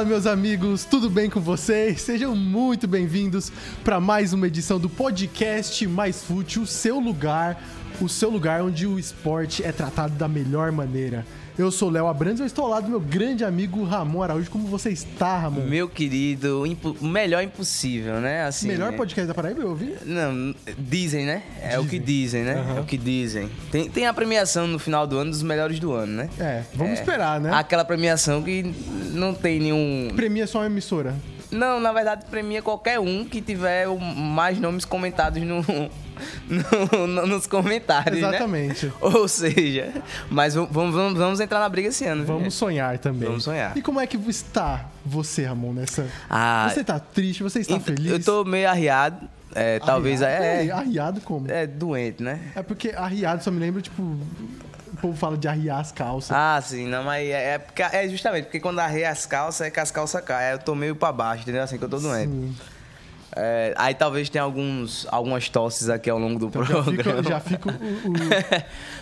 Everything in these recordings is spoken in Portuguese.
Fala, meus amigos, tudo bem com vocês? Sejam muito bem-vindos para mais uma edição do podcast Mais Fútil, o seu lugar, o seu lugar onde o esporte é tratado da melhor maneira. Eu sou o Léo Abrantes e eu estou ao lado do meu grande amigo Ramon Araújo. Como você está, Ramon? Meu querido, o melhor impossível, né? Assim, melhor podcast da Paraíba, eu ouvi? Não, dizem, né? É dizem. o que dizem, né? Uhum. É o que dizem. Tem, tem a premiação no final do ano dos melhores do ano, né? É, vamos é, esperar, né? Aquela premiação que não tem nenhum... Premia só uma emissora. Não, na verdade premia qualquer um que tiver mais nomes comentados no no, no, nos comentários. Né? Exatamente. Né? Ou seja, mas vamos, vamos, vamos entrar na briga esse ano. Vamos viu? sonhar também. Vamos sonhar. E como é que está você, Ramon, nessa. Ah, você está triste? Você está feliz? Eu estou meio arriado. É, arriado? talvez é, é. Arriado como? É doente, né? É porque arriado só me lembra, tipo. O povo fala de arriar as calças. Ah, sim, não, mas é, é, é justamente porque quando arreia as calças é que as calças caem. Eu tô meio pra baixo, entendeu? Assim que eu tô doente. Sim. É, aí talvez tenha alguns, algumas tosses aqui ao longo do então, programa. Já fico. O, o...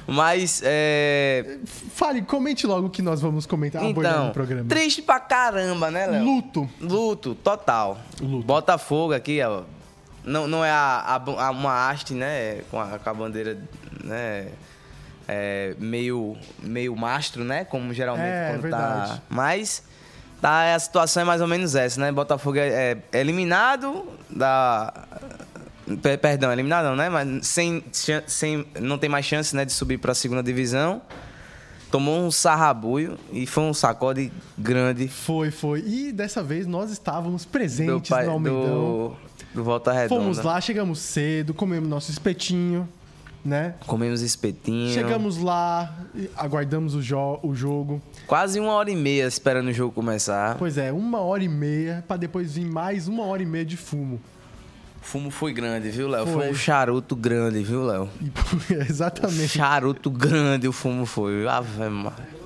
Mas. É... Fale, comente logo o que nós vamos comentar então, no programa. Triste pra caramba, né, Léo? Luto. Luto, total. Luto. Botafogo aqui, ó. Não, não é a, a, uma haste, né? Com a, com a bandeira, né? É, meio, meio mastro, né? Como geralmente é, quando é tá. Mas tá, a situação é mais ou menos essa, né? Botafogo é, é eliminado da. Perdão, eliminado não, né? Mas sem, sem, não tem mais chance né, de subir para a segunda divisão. Tomou um sarrabuio e foi um sacode grande. Foi, foi. E dessa vez nós estávamos presentes pai, no Almeidão. Do, do Volta Redonda. Fomos lá, chegamos cedo, comemos nosso espetinho né? Comemos espetinho. Chegamos lá, aguardamos o, jo o jogo. Quase uma hora e meia esperando o jogo começar. Pois é, uma hora e meia para depois vir mais uma hora e meia de fumo. O fumo foi grande, viu, Léo? Foi. foi. um charuto grande, viu, Léo? Exatamente. Um charuto grande o fumo foi. Ave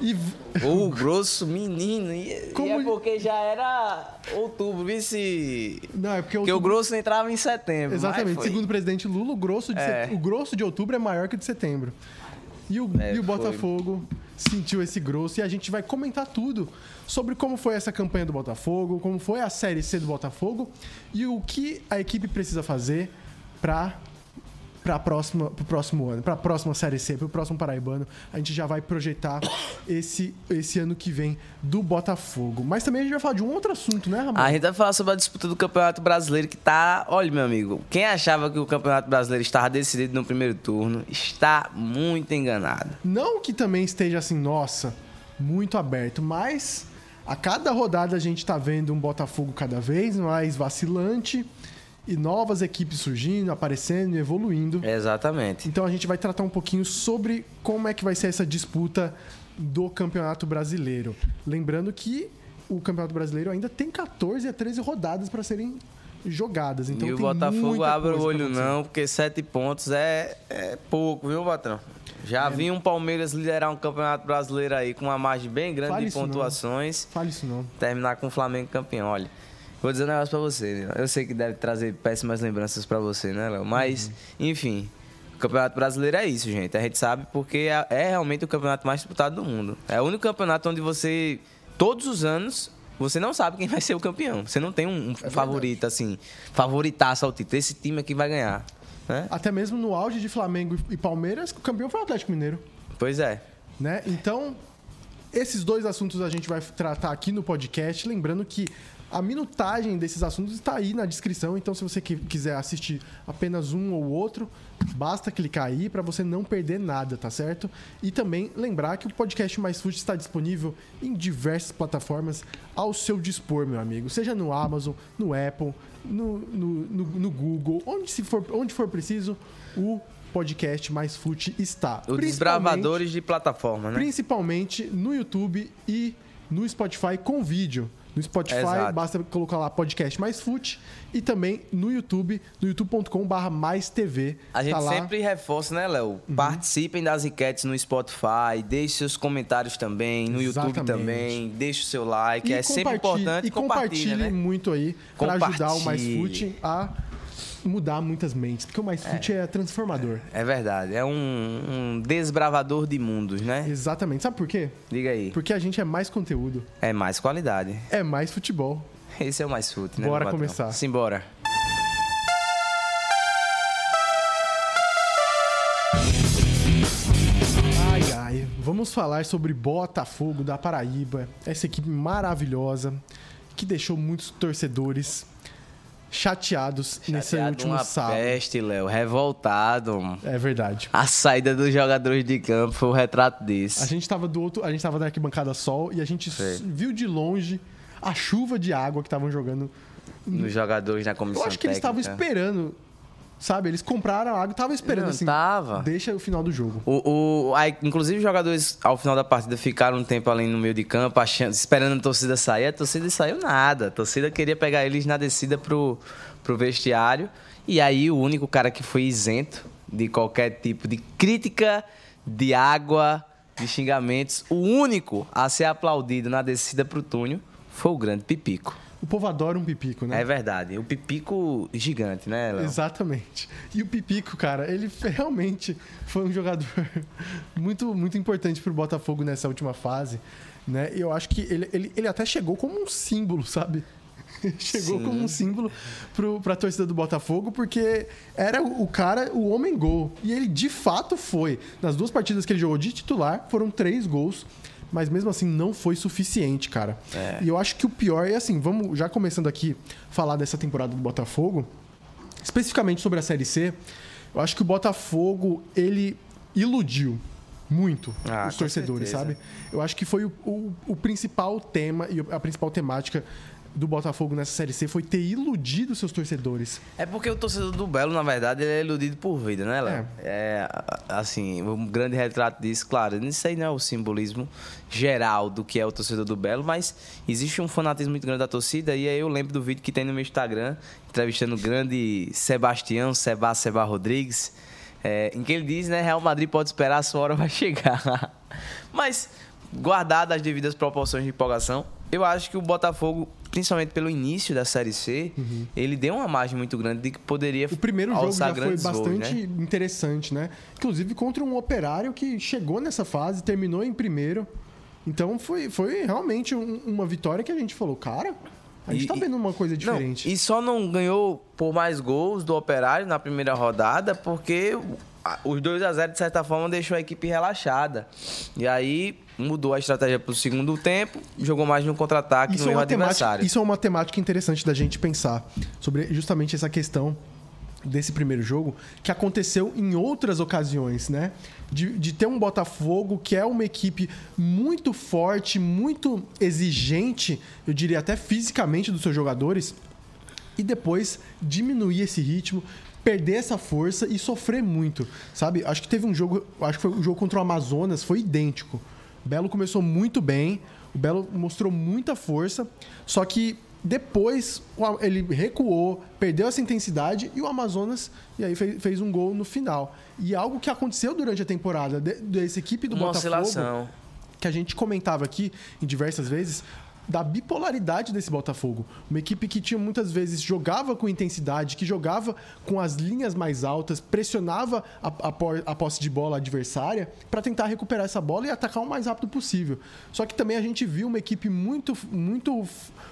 e... O grosso, menino. E, Como... e é porque já era outubro, vice. Não, é porque, outubro... porque o grosso entrava em setembro. Exatamente. Segundo o presidente Lula, o grosso, de é. set... o grosso de outubro é maior que o de setembro. E o, é, e o Botafogo sentiu esse grosso e a gente vai comentar tudo sobre como foi essa campanha do Botafogo, como foi a Série C do Botafogo e o que a equipe precisa fazer para para próxima pro próximo ano, para a próxima série C, para o próximo paraibano, a gente já vai projetar esse esse ano que vem do Botafogo. Mas também a gente vai falar de um outro assunto, né, Ramon? A gente vai falar sobre a disputa do Campeonato Brasileiro que tá, olha, meu amigo, quem achava que o Campeonato Brasileiro estava decidido no primeiro turno, está muito enganado. Não que também esteja assim, nossa, muito aberto, mas a cada rodada a gente está vendo um Botafogo cada vez mais vacilante e novas equipes surgindo, aparecendo e evoluindo. Exatamente. Então a gente vai tratar um pouquinho sobre como é que vai ser essa disputa do Campeonato Brasileiro. Lembrando que o Campeonato Brasileiro ainda tem 14 a 13 rodadas para serem jogadas. Então e o Botafogo abre o olho não, porque sete pontos é, é pouco, viu, patrão? Já é. vi um Palmeiras liderar um campeonato brasileiro aí com uma margem bem grande Fale de pontuações. Não. Fale isso não. Terminar com o Flamengo campeão. Olha, Vou dizer um negócio pra você, né? Eu sei que deve trazer péssimas lembranças pra você, né, Léo? Mas, uhum. enfim, o Campeonato Brasileiro é isso, gente. A gente sabe porque é, é realmente o campeonato mais disputado do mundo. É o único campeonato onde você, todos os anos, você não sabe quem vai ser o campeão. Você não tem um, um é favorito, assim, favoritaço ao título. Esse time aqui vai ganhar. Né? Até mesmo no auge de Flamengo e Palmeiras, o campeão foi o Atlético Mineiro. Pois é. Né? Então, esses dois assuntos a gente vai tratar aqui no podcast. Lembrando que a minutagem desses assuntos está aí na descrição, então se você quiser assistir apenas um ou outro, basta clicar aí para você não perder nada, tá certo? E também lembrar que o podcast Mais Food está disponível em diversas plataformas ao seu dispor, meu amigo. Seja no Amazon, no Apple, no, no, no, no Google, onde, se for, onde for preciso, o podcast Mais Food está. Os desbravadores de plataforma, né? Principalmente no YouTube e no Spotify com vídeo. No Spotify, Exato. basta colocar lá podcast mais fute. E também no YouTube, no youtube.com.br mais TV. A tá gente tá sempre reforça, né, Léo? Uhum. Participem das enquetes no Spotify, deixe seus comentários também, no Exatamente. YouTube também, deixe o seu like. E é sempre importante. E compartilhe, né? muito aí para ajudar o Mais Fute a mudar muitas mentes, porque o Mais Fit é, transformador. É verdade. É um, um desbravador de mundos, né? Exatamente. Sabe por quê? Diga aí. Porque a gente é mais conteúdo, É mais qualidade. é mais futebol. Esse é o mais fute, né? Bora começar. Simbora. Ai, ai. Vamos falar sobre Botafogo da Paraíba, essa equipe maravilhosa que deixou muitos torcedores chateados nesse Chateado último uma sábado. peste, Léo. Revoltado. É verdade. A saída dos jogadores de campo foi o retrato disso. A gente tava do outro, a gente tava na arquibancada sol e a gente Sei. s- viu de longe a chuva de água que estavam jogando. Nos jogadores na comissão Eu acho que eles estavam técnica. esperando, sabe? Eles compraram a água e estavam esperando Não, assim. tava. Deixa o final do jogo. O, o, aí, inclusive, os jogadores, ao final da partida, ficaram um tempo ali no meio de campo, achando, esperando a torcida sair. A torcida saiu nada. A torcida queria pegar eles na descida pro, pro vestiário. E aí, o único cara que foi isento de qualquer tipo de crítica, de água, de xingamentos, o único a ser aplaudido na descida pro túnel foi o grande Pipico. O povo adora um pipico, né? É verdade. O Pipico gigante, né, Léo? Exatamente. E o Pipico, cara, ele realmente foi um jogador muito, muito importante pro Botafogo nessa última fase. Né? E eu acho que ele, ele, ele até chegou como um símbolo, sabe? chegou Sim. como um símbolo pro, pra torcida do Botafogo, porque era o o cara, o homem gol. E ele de fato foi. Nas duas partidas que ele jogou de titular, foram três gols. Mas mesmo assim não foi suficiente, cara. É. E eu acho que o pior é assim, vamos já começando aqui falar dessa temporada do Botafogo especificamente sobre a Série C, eu acho que o Botafogo, ele iludiu muito Ah, os torcedores, certeza. sabe? Eu acho que foi o, o- o principal tema e a principal temática do Botafogo nessa Série C foi ter iludido seus torcedores. É porque o torcedor do Belo, na verdade, ele é iludido por vida, né, Léo? É. assim, um grande retrato disso, claro. Isso aí não é o simbolismo geral do que é o torcedor do Belo, mas existe um fanatismo muito grande da torcida. E aí eu lembro do vídeo que tem no meu Instagram, entrevistando o grande Sebastião Seba Seba Rodrigues, é, em que ele diz, né, Real Madrid pode esperar, a sua hora vai chegar. mas, guardadas as devidas proporções de empolgação, eu acho que o Botafogo, principalmente pelo início da Série C, ele deu uma margem muito grande de que poderia Uhum. O primeiro jogo já foi voos, bastante né? interessante, né? Inclusive contra um operário que chegou nessa fase, terminou em primeiro. Então foi, foi realmente um- uma vitória que a gente falou, cara, a gente E- tá vendo uma coisa diferente. Não, e só não ganhou por mais gols do Operário na primeira rodada porque os 2 a 0 de certa forma deixou a equipe relaxada. E aí mudou a estratégia pro segundo tempo, jogou mais no contra-ataque no é, adversário. isso é uma temática interessante da gente pensar sobre justamente essa questão desse primeiro jogo que aconteceu em outras ocasiões, né? De, de ter um Botafogo que é uma equipe muito forte, muito exigente, eu diria até fisicamente dos seus jogadores, e depois diminuir esse ritmo, perder essa força e sofrer muito, sabe? Acho que teve um jogo, acho que foi o jogo contra o Amazonas, foi idêntico. O Belo começou muito bem, o Belo mostrou muita força, só que depois ele recuou, perdeu essa intensidade e o Amazonas e aí fez, um gol no final. E algo que aconteceu durante a temporada de- dessa equipe do Uma Botafogo oscilação. que a gente comentava aqui em diversas vezes da bipolaridade desse Botafogo. Uma equipe que tinha muitas vezes jogava com intensidade, que jogava com as linhas mais altas, pressionava a, a a posse de bola adversária para tentar recuperar essa bola e atacar o mais rápido possível. Só que também a gente viu uma equipe muito, muito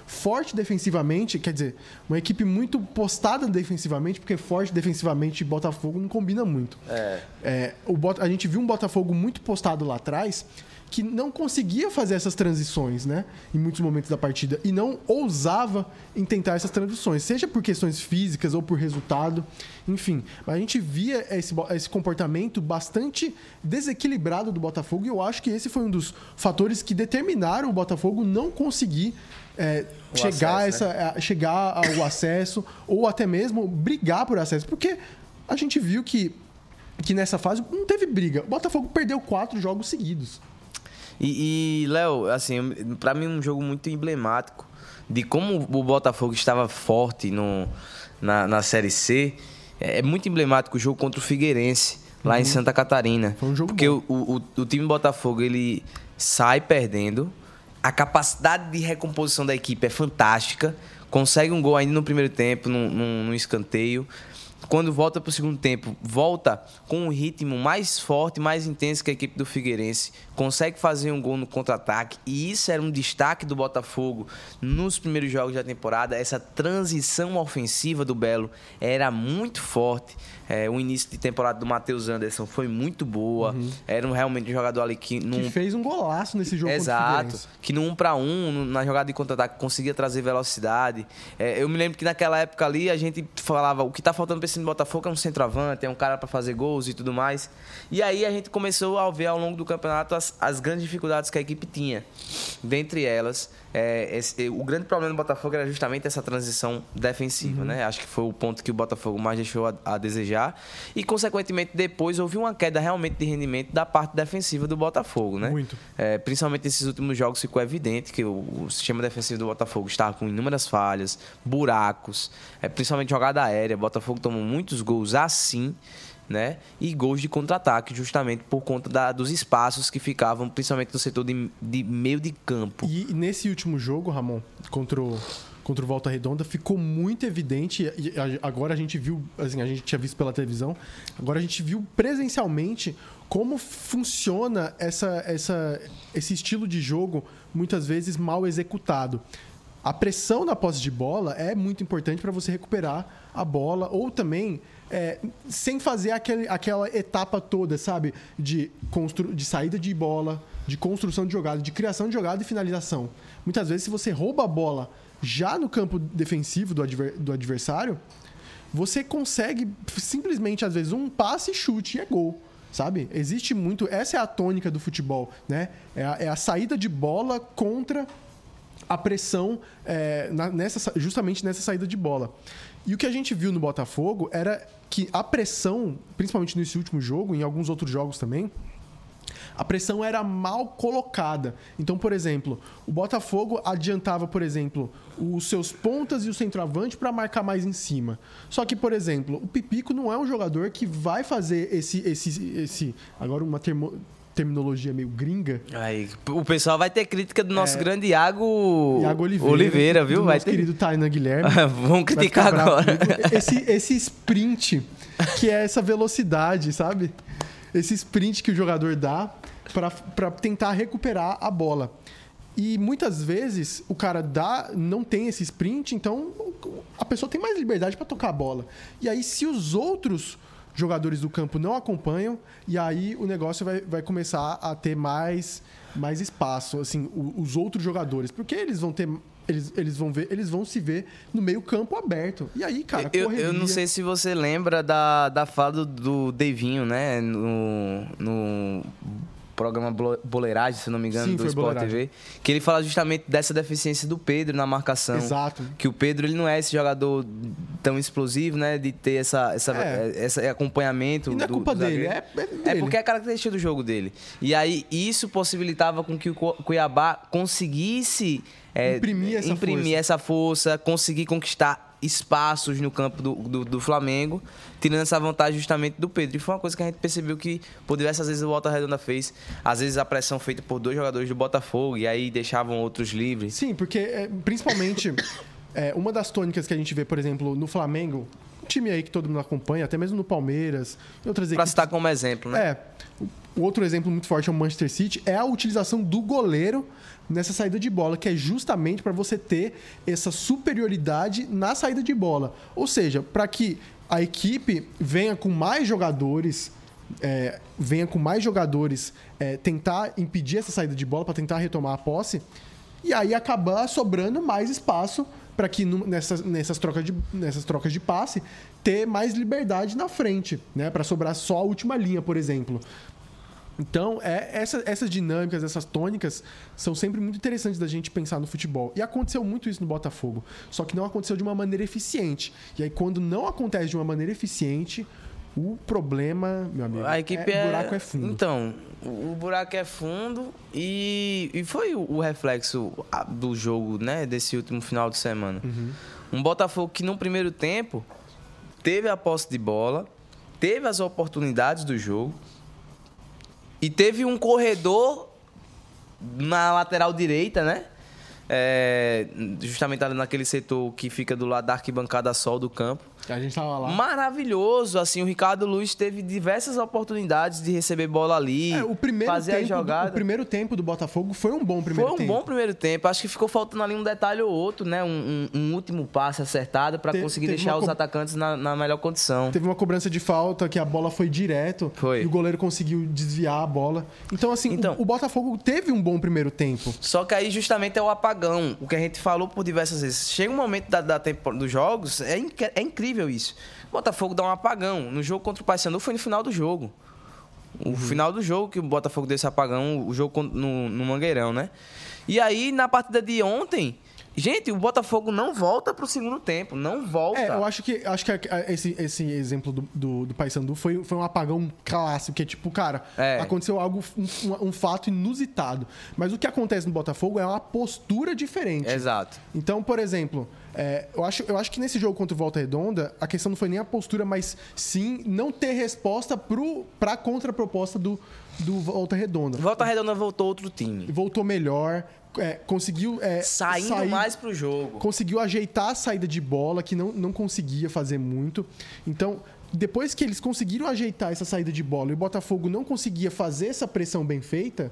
forte defensivamente, quer dizer, uma equipe muito postada defensivamente, porque forte defensivamente e Botafogo não combina muito. É. É, o a gente viu um Botafogo muito postado lá atrás que não conseguia fazer essas transições, né? Em muitos momentos da partida. E não ousava em tentar essas transições, seja por questões físicas ou por resultado. Enfim, a gente via esse, esse comportamento bastante desequilibrado do Botafogo e eu acho que esse foi um dos fatores que determinaram o Botafogo não conseguir é, chegar, acesso, essa, a- chegar ao acesso ou até mesmo brigar por acesso. Porque a gente viu que que nessa fase não teve briga. O Botafogo perdeu quatro jogos seguidos. E, e, Léo, assim, pra mim um jogo muito emblemático de como o Botafogo estava forte no, na, na Série C. É, é muito emblemático o jogo contra o Figueirense, lá em Santa Catarina. Uhum. Foi um jogo Porque o, o, o time Botafogo, ele sai perdendo. A capacidade de recomposição da equipe é fantástica. Consegue um gol ainda no primeiro tempo, num, num, num escanteio. Quando volta para o segundo tempo, volta com um ritmo mais forte, mais intenso que a equipe do Figueirense, consegue fazer um gol no contra-ataque, e isso era um destaque do Botafogo nos primeiros jogos da temporada. Essa transição ofensiva do Belo era muito forte. É, o início de temporada do Matheus Anderson foi muito boa. Uhum. Era um, realmente um jogador ali que. Num... Que fez um golaço nesse jogo Exato. Que no 1 para 1 na jogada de contra-ataque, conseguia trazer velocidade. É, eu me lembro que naquela época ali a gente falava: o que tá faltando para esse Botafogo é um centroavante, é um cara para fazer gols e tudo mais. E aí a gente começou a ver ao longo do campeonato as, as grandes dificuldades que a equipe tinha. Dentre elas, é, esse, o grande problema do Botafogo era justamente essa transição defensiva, uhum. né? Acho que foi o ponto que o Botafogo mais deixou a, a, desejar. E, consequentemente, depois houve uma queda realmente de rendimento da parte defensiva do Botafogo, né? Muito. É, principalmente nesses últimos jogos ficou evidente que o, o, sistema defensivo do Botafogo estava com inúmeras falhas, buracos, é, principalmente jogada aérea. O Botafogo tomou muitos gols assim né? E gols de contra-ataque, justamente por conta da, dos espaços que ficavam, principalmente no setor de, de meio de campo. E, e nesse último jogo, Ramon, contra o, contra o Volta Redonda, ficou muito evidente, e agora a gente viu, assim, a gente tinha visto pela televisão, agora a gente viu presencialmente como funciona essa, essa, esse estilo de jogo, muitas vezes mal executado. A pressão na posse de bola é muito importante para você recuperar a bola, ou também é, sem fazer aquele, aquela etapa toda, sabe? De, constru, de saída de bola, de construção de jogada, de criação de jogada e finalização. Muitas vezes, se você rouba a bola já no campo defensivo do, adver, do adversário, você consegue simplesmente, às vezes, um passe, chute e é gol sabe? Existe muito. Essa é a tônica do futebol, né? É a, é a saída de bola contra a pressão é, na, nessa, justamente nessa saída de bola. E o que a gente viu no Botafogo era que a pressão, principalmente nesse último jogo, em alguns outros jogos também, a pressão era mal colocada. Então, por exemplo, o Botafogo adiantava, por exemplo, os seus pontas e o centroavante para marcar mais em cima. Só que, por exemplo, o Pipico não é um jogador que vai fazer esse esse esse agora uma termo, terminologia meio gringa. Aí, o pessoal vai ter crítica do nosso é, grande Iago, Iago Oliveira, Oliveira viu? vai nosso ter... querido Tainan Guilherme. Vamos criticar agora. Esse, esse sprint, que é essa velocidade, sabe? Esse sprint que o jogador dá para tentar recuperar a bola. E muitas vezes o cara dá, não tem esse sprint, então a pessoa tem mais liberdade para tocar a bola. E aí, se os outros jogadores do campo não acompanham, e aí o negócio vai, vai começar a ter mais, mais espaço, assim, os outros jogadores. Porque eles vão ter. Eles, eles vão ver, eles vão se ver no meio campo aberto. E aí, cara, eu, eu não sei se você lembra da, da fala do, do Devinho, né? No, no programa Boleiragem, se não me engano, Sim, do Sport TV, que ele fala justamente dessa deficiência do Pedro na marcação. Exato. Que o Pedro ele não é esse jogador tão explosivo, né? De ter essa, essa, é. esse acompanhamento. E não é do, culpa dele, é, é, dele. É porque é a característica do jogo dele. E aí isso possibilitava com que o Cuiabá conseguisse é, imprimir, essa, imprimir força. essa força, conseguir conquistar espaços no campo do, do, do, Flamengo, tirando essa vantagem justamente do Pedro. E foi uma coisa que a gente percebeu que, por diversas vezes, o Volta Redonda fez. Às vezes a pressão feita por dois jogadores do Botafogo e aí deixavam outros livres. Sim, porque é, principalmente é, uma das tônicas que a gente vê, por exemplo, no Flamengo, um time aí que todo mundo acompanha, até mesmo no Palmeiras, e outras pra equipes. citar como exemplo, né? É. O outro exemplo muito forte é o Manchester City, é a utilização do goleiro nessa saída de bola, que é justamente para você ter essa superioridade na saída de bola. Ou seja, para que a equipe venha com mais jogadores, é, venha com mais jogadores é, tentar impedir essa saída de bola, para tentar retomar a posse, e aí acabar sobrando mais espaço para que nessas, nessas, trocas de, nessas trocas de passe ter mais liberdade na frente, né? Para sobrar só a última linha, por exemplo. Então, é, essa, essas dinâmicas, essas tônicas, são sempre muito interessantes da gente pensar no futebol. E aconteceu muito isso no Botafogo. Só que não aconteceu de uma maneira eficiente. E aí, quando não acontece de uma maneira eficiente, o problema, meu amigo, a equipe é, o buraco é fundo. Então, o buraco é fundo e, e foi o, o reflexo do jogo, né, desse último final de semana. Uhum. Um Botafogo que no primeiro tempo teve a posse de bola, teve as oportunidades do jogo, e teve um corredor na lateral direita, né? É, justamente ali naquele setor que fica do lado da arquibancada sol do campo, A gente tava lá. Maravilhoso, assim, o Ricardo Luiz teve diversas oportunidades de receber bola ali, É, o primeiro fazer tempo a jogada. Do, o primeiro tempo do Botafogo foi um bom primeiro Foi um tempo. bom primeiro tempo. Acho que ficou faltando ali um detalhe ou outro, né? Um, um- um último passe acertado para conseguir deixar os co- atacantes na, na melhor condição. Teve uma cobrança de falta que a bola foi direto Foi. e o goleiro conseguiu desviar a bola. Então, assim, o- Então- o, Botafogo teve um bom primeiro tempo. Só que aí justamente é o apagão, o que a gente falou por diversas vezes. Chega um momento da, da tempo- dos jogos, é, inc- é incrível isso. O Botafogo dá um apagão. No jogo contra o Paysandu foi no final do jogo. O final do jogo que o Botafogo deu esse apagão, o jogo no, no Mangueirão, né? E aí, na partida de ontem, gente, o Botafogo não volta pro segundo tempo. Não volta. É, eu acho que, acho que esse, esse exemplo do, do, do Paysandu foi, foi um apagão clássico, que é tipo, cara, É. aconteceu algo, um, um- um fato inusitado. Mas o que acontece no Botafogo é uma postura diferente. Exato. Então, por exemplo, é, eu, acho, eu acho que nesse jogo contra o Volta Redonda, a questão não foi nem a postura, mas sim não ter resposta pro, pra contraproposta do, do Volta Redonda. Volta Redonda voltou outro time. Voltou melhor, é, conseguiu. é, Saindo sair- mais pro jogo. conseguiu ajeitar a saída de bola, que não, não conseguia fazer muito. Então, depois que eles conseguiram ajeitar essa saída de bola e o Botafogo não conseguia fazer essa pressão bem feita,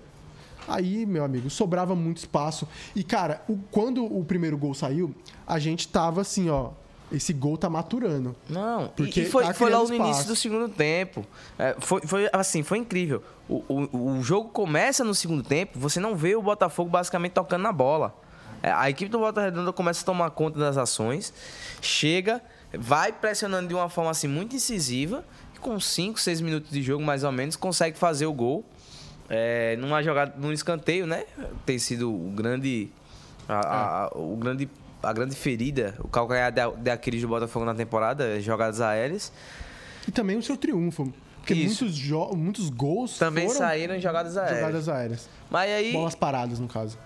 aí, meu amigo, sobrava muito espaço. E, cara, o- quando o primeiro gol saiu, a gente tava assim, ó. Esse gol tá maturando. Não, Porque e foi, tá foi logo no início do segundo tempo. É, foi, foi assim, foi incrível. O, o, o jogo começa no segundo tempo, você não vê o Botafogo basicamente tocando na bola. É, a equipe do Volta Redonda começa a tomar conta das ações, chega, vai pressionando de uma forma assim muito incisiva, e com 5, 6 minutos de jogo mais ou menos, consegue fazer o gol. É, numa jogada, num escanteio, né? Tem sido o grande. A, a- o grande a grande ferida, o calcanhar de, de Aquiles do Botafogo na temporada, jogadas aéreas. E também o seu triunfo. Porque Isso. muitos, muitos gols Também saíram em jogadas aéreas. jogadas aéreas. Mas aí. Bolas paradas, no caso.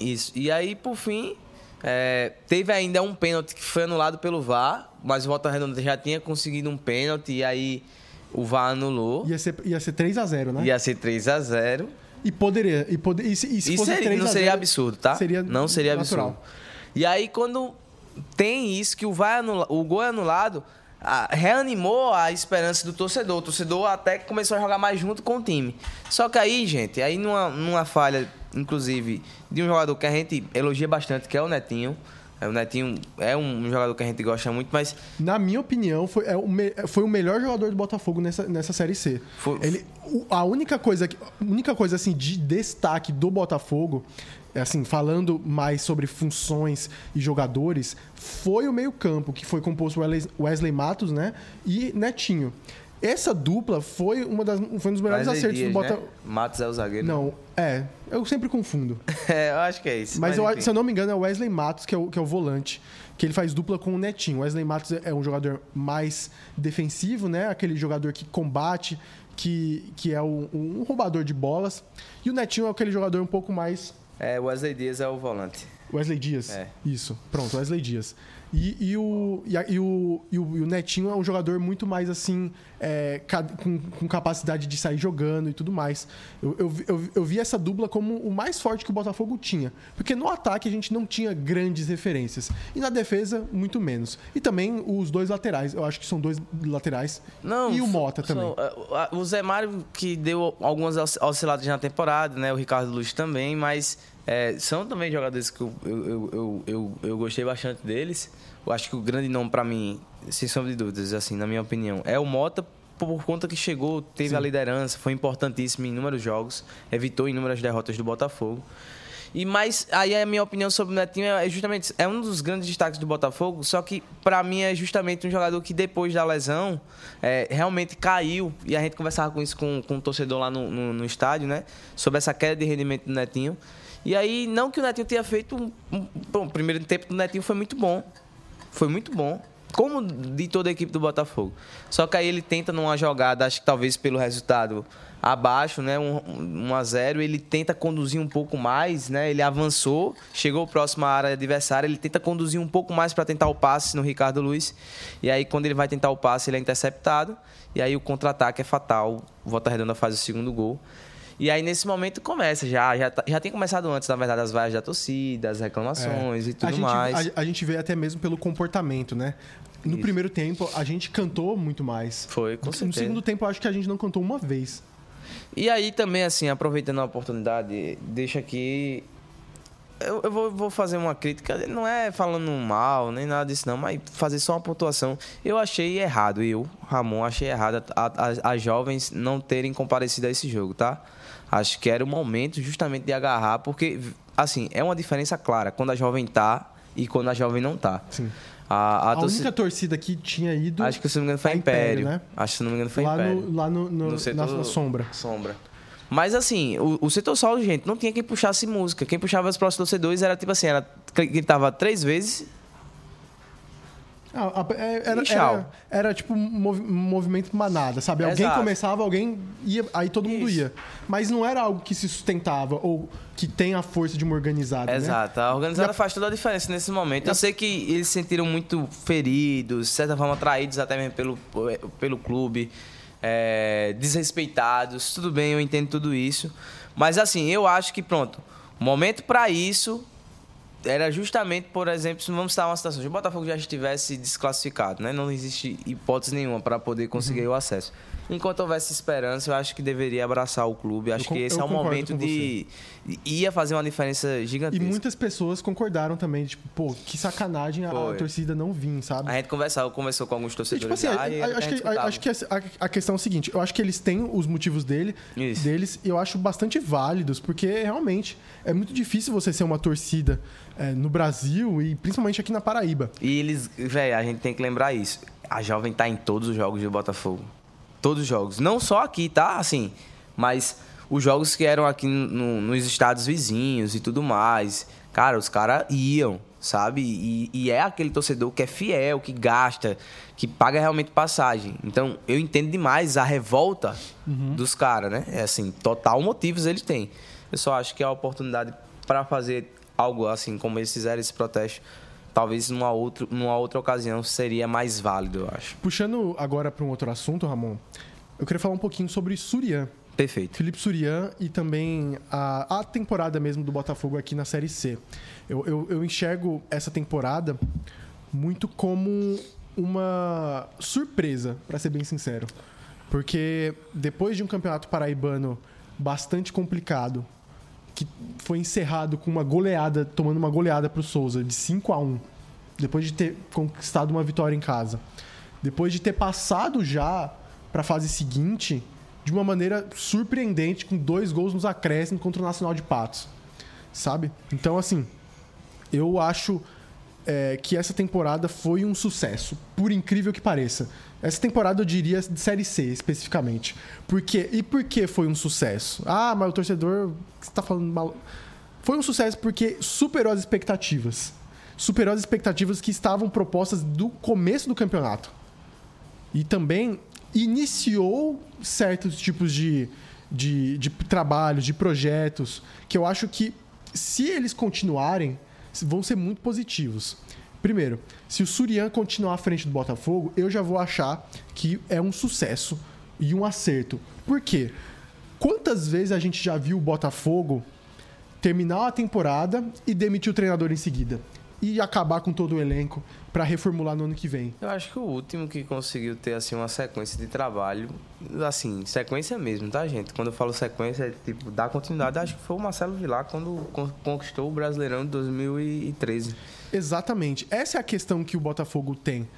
Isso. E aí, por fim, é, teve ainda um pênalti que foi anulado pelo VAR, mas o Volta Redonda já tinha conseguido um pênalti e aí o VAR anulou. Ia ser, ia ser 3x0, né? Ia ser 3 a 0 E poderia. E, poder, e se, e se fosse seria- 3 não seria 0, absurdo, tá? Seria não seria natural. absurdo. E aí, quando tem isso, que o, vai anula- o gol é anulado, a- reanimou a esperança do torcedor. O torcedor até começou a jogar mais junto com o time. Só que aí, gente, aí numa, numa falha, inclusive, de um jogador que a gente elogia bastante, que é o Netinho. É, O Netinho é um jogador que a gente gosta muito, mas Na minha opinião, foi, é o me- foi o melhor jogador do Botafogo nessa, nessa Série C. Foi- Ele, a única coisa, única coisa assim, de destaque do Botafogo, é assim, falando mais sobre funções e jogadores, foi o meio-campo, que foi composto Wesley Matos né, e Netinho. Essa dupla foi, uma das, foi um dos melhores acertos Dias, do Botafogo. né? Matos é o zagueiro. Não, é. Eu sempre confundo. É, eu acho que é isso. Mas, eu, enfim. se eu não me engano, é o Wesley Matos, que é o, que é o volante, que ele faz dupla com o Netinho. O Wesley Matos é um jogador mais defensivo, né? Aquele jogador que combate, que, que é um, um roubador de bolas. E o Netinho é aquele jogador um pouco mais. É, Wesley Dias é o volante. Wesley Dias. É. Isso, pronto, Wesley Dias. E, e o, e, a- e o, e, o, e o Netinho é um jogador muito mais assim, é, com, com capacidade de sair jogando e tudo mais. Eu, eu, vi- eu, eu vi essa dupla como o mais forte que o Botafogo tinha. Porque no ataque a gente não tinha grandes referências. E na defesa, muito menos. E também os dois laterais. Eu acho que são dois laterais. Não, e o Mota também. são, é, o- Zé Mário que deu algumas osc- osciladas na temporada, né? O Ricardo Luz também, mas é, são também jogadores que eu, eu, eu, eu, eu- gostei bastante deles. Eu acho que o grande nome pra mim, sem sombra de dúvidas, assim, na minha opinião, é o Mota por conta que chegou, teve a liderança, foi importantíssimo em inúmeros jogos, evitou inúmeras derrotas do Botafogo. E mais, aí a minha opinião sobre o Netinho é justamente é um dos grandes destaques do Botafogo, só que pra mim é justamente um jogador que depois da lesão é, realmente caiu e a gente conversava com isso com, com o torcedor lá no, no, no estádio, né? Sobre essa queda de rendimento do Netinho. E aí, não que o Netinho tenha feito um, bom, o primeiro tempo do Netinho foi muito bom. Foi muito bom. Como de toda a equipe do Botafogo. Só que aí ele tenta numa jogada, acho que talvez pelo resultado abaixo, né? Um, um a 0 ele tenta conduzir um pouco mais, né? Ele avançou, chegou próximo à área adversária, ele tenta conduzir um pouco mais para tentar o passe no Ricardo Luiz. E aí quando ele vai tentar o passe, ele é interceptado. E aí o contra-ataque é fatal. O Volta Redonda faz o segundo gol. E aí, nesse momento, começa. Já, já, tá- já tem começado antes, na verdade, as vaias da torcida, as reclamações e É. a tudo gente, mais. A, a gente vê até mesmo pelo comportamento, né? No Isso. primeiro tempo, a gente cantou muito mais. Foi, com No certeza. segundo tempo, acho que a gente não cantou uma vez. E aí também, assim, aproveitando a oportunidade, deixa aqui. Eu, eu vou, vou fazer uma crítica, não é falando mal, nem nada disso, não, mas fazer só uma pontuação. Eu achei errado, eu, Ramon, achei errado a- a- as jovens não terem comparecido a esse jogo, tá? Acho que era o momento justamente de agarrar, porque, assim, é uma diferença clara quando a jovem tá e quando a jovem não tá. Sim. A, A, a torcida- única torcida que tinha ido Acho que, se não me engano, foi a a Império. Império, né? Acho que, se não me engano, foi lá, Império. no, lá no, no- No na, setor- na sombra. Sombra. Mas assim, o, o setor solo, gente, não tinha quem puxasse música. Quem puxava os próximos torcedores era tipo assim, era quem tava três vezes. Ah, a- é- era, era, era tipo um movi- movimento manada, sabe? Alguém Exato. começava, alguém ia, aí todo mundo Isso. ia. Mas não era algo que se sustentava ou que tem a força de uma organizada, né? Exato. A organizada a- faz toda a diferença nesse momento. Eu sei que eles se sentiram muito feridos, de certa forma traídos até mesmo pelo, pelo clube, é, desrespeitados. Tudo bem, eu entendo tudo isso. Mas assim, eu acho que pronto, momento para isso era justamente, por exemplo, se vamos estar uma situação, se o Botafogo já estivesse desclassificado, né? Não existe hipótese nenhuma para poder conseguir Uhum. o acesso. Enquanto houvesse esperança, eu acho que deveria abraçar o clube. Acho con- que esse eu é o momento de ia fazer uma diferença E gigantesca. muitas pessoas concordaram também, tipo, pô, que sacanagem a, Foi. torcida não vir, sabe? A gente conversava, conversou com alguns E, torcedores tipo assim, lá, a- e a- a acho, que, a- acho que a, a questão é o seguinte: eu acho que eles têm os motivos dele, Isso. deles, e eu acho bastante válidos, porque realmente é muito difícil você ser uma torcida é, no Brasil e principalmente aqui na Paraíba. E eles, velho, a gente tem que lembrar isso. A jovem tá em todos os jogos do Botafogo. Todos os jogos. Não só aqui, tá? Assim, mas os jogos que eram aqui no- nos estados vizinhos e tudo mais. Cara, os caras iam, sabe? E, e é aquele torcedor que é fiel, que gasta, que paga realmente passagem. Então, eu entendo demais a revolta dos caras, né? É assim, total motivos eles têm. Eu só acho que é a oportunidade para fazer algo assim, como eles fizeram esse protesto, talvez numa outra, numa outra ocasião seria mais válido, eu acho. Puxando agora para um outro assunto, Ramon, eu queria falar um pouquinho sobre Surian. Perfeito. Felipe Surian e também a, a temporada mesmo do Botafogo aqui na Série C. Eu, eu, eu enxergo essa temporada muito como uma surpresa, para ser bem sincero. Porque depois de um campeonato paraibano bastante complicado, que foi encerrado com uma goleada, tomando uma goleada para o Souza de 5 a 1 depois de ter conquistado uma vitória em casa, depois de ter passado já para a fase seguinte de uma maneira surpreendente, com dois gols nos acréscimos contra o Nacional de Patos, sabe? Então, assim, eu acho é, que essa temporada foi um sucesso, por incrível que pareça. Essa temporada eu diria de Série C, especificamente. Por quê? E por que foi um sucesso? Ah, mas o torcedor... Você tá falando mal... Foi um sucesso porque superou as expectativas. Superou as expectativas que estavam propostas do começo do campeonato. E também iniciou certos tipos de, de, de trabalhos, de projetos, que eu acho que, se eles continuarem, vão ser muito positivos. Primeiro, se o Surian continuar à frente do Botafogo, eu já vou achar que é um sucesso e um acerto. Por quê? Quantas vezes a gente já viu o Botafogo terminar a temporada e demitir o treinador em seguida? E acabar com todo o elenco para reformular no ano que vem. Eu acho que o último que conseguiu ter assim uma sequência de trabalho, assim, sequência mesmo, tá, gente? Quando eu falo sequência, é tipo, dar continuidade, acho que foi o Marcelo Vilar quando con- conquistou o Brasileirão de 2013. Exatamente. Essa é a questão que o Botafogo tem.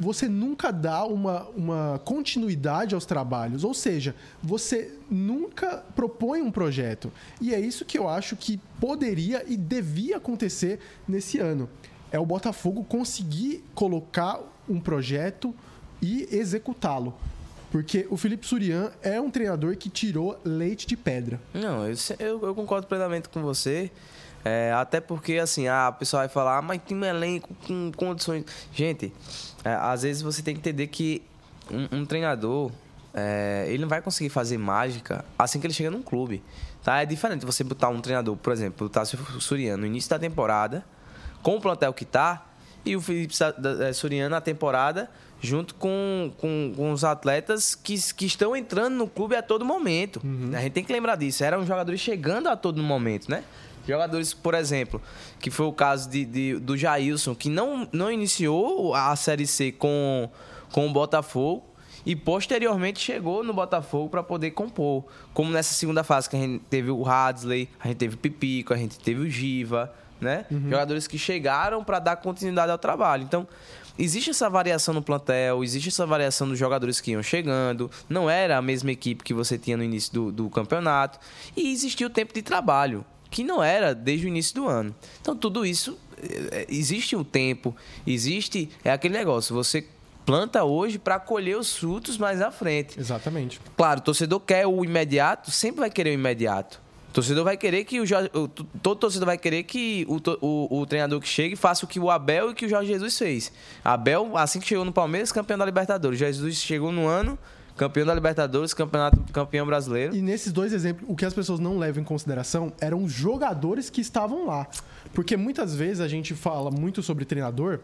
Você nunca dá uma, uma continuidade aos trabalhos, ou seja, você nunca propõe um projeto. E é isso que eu acho que poderia e devia acontecer nesse ano. É o Botafogo conseguir colocar um projeto e executá-lo. Porque o Felipe Surian é um treinador que tirou leite de pedra. Não, eu, eu, eu concordo plenamente com você. É, até porque, assim, a pessoa vai falar, ah, mas tem um elenco com condições. Gente, é, às vezes você tem que entender que um, um treinador, é, ele não vai conseguir fazer mágica assim que ele chega num clube. Tá? É diferente você botar um treinador, por exemplo, o Tássio Suriano, no início da temporada, com o plantel que tá, e o Felipe eh, Suriano na temporada, junto com, com, com, os atletas que, que estão entrando no clube a todo momento. Uhum. A gente tem que lembrar disso. Eram jogadores chegando a todo momento, né? Jogadores, por exemplo, que foi o caso de, de, do Jailson, que não, não iniciou a Série C com, com o Botafogo e posteriormente chegou no Botafogo para poder compor. Como nessa segunda fase que a gente teve o Hadley, a gente teve o Pipico, a gente teve o Giva, né? Uhum. Jogadores que chegaram para dar continuidade ao trabalho. Então, existe essa variação no plantel, existe essa variação dos jogadores que iam chegando, não era a mesma equipe que você tinha no início do, do campeonato, e existia o tempo de trabalho que não era desde o início do ano. Então, tudo isso, é, é, existe um tempo, existe. É aquele negócio, você planta hoje para colher os frutos mais à frente. Exatamente. Claro, o torcedor quer o imediato, sempre vai querer o imediato. O torcedor vai querer que o Jorge, todo torcedor vai querer que o, o, o, treinador que chegue faça o que o Abel e que o Jorge Jesus fez. Abel, assim que chegou no Palmeiras, campeão da Libertadores. Jesus chegou no ano, campeão da Libertadores, campeonato campeão brasileiro. E nesses dois exemplos, o que as pessoas não levam em consideração eram os jogadores que estavam lá. Porque muitas vezes a gente fala muito sobre treinador,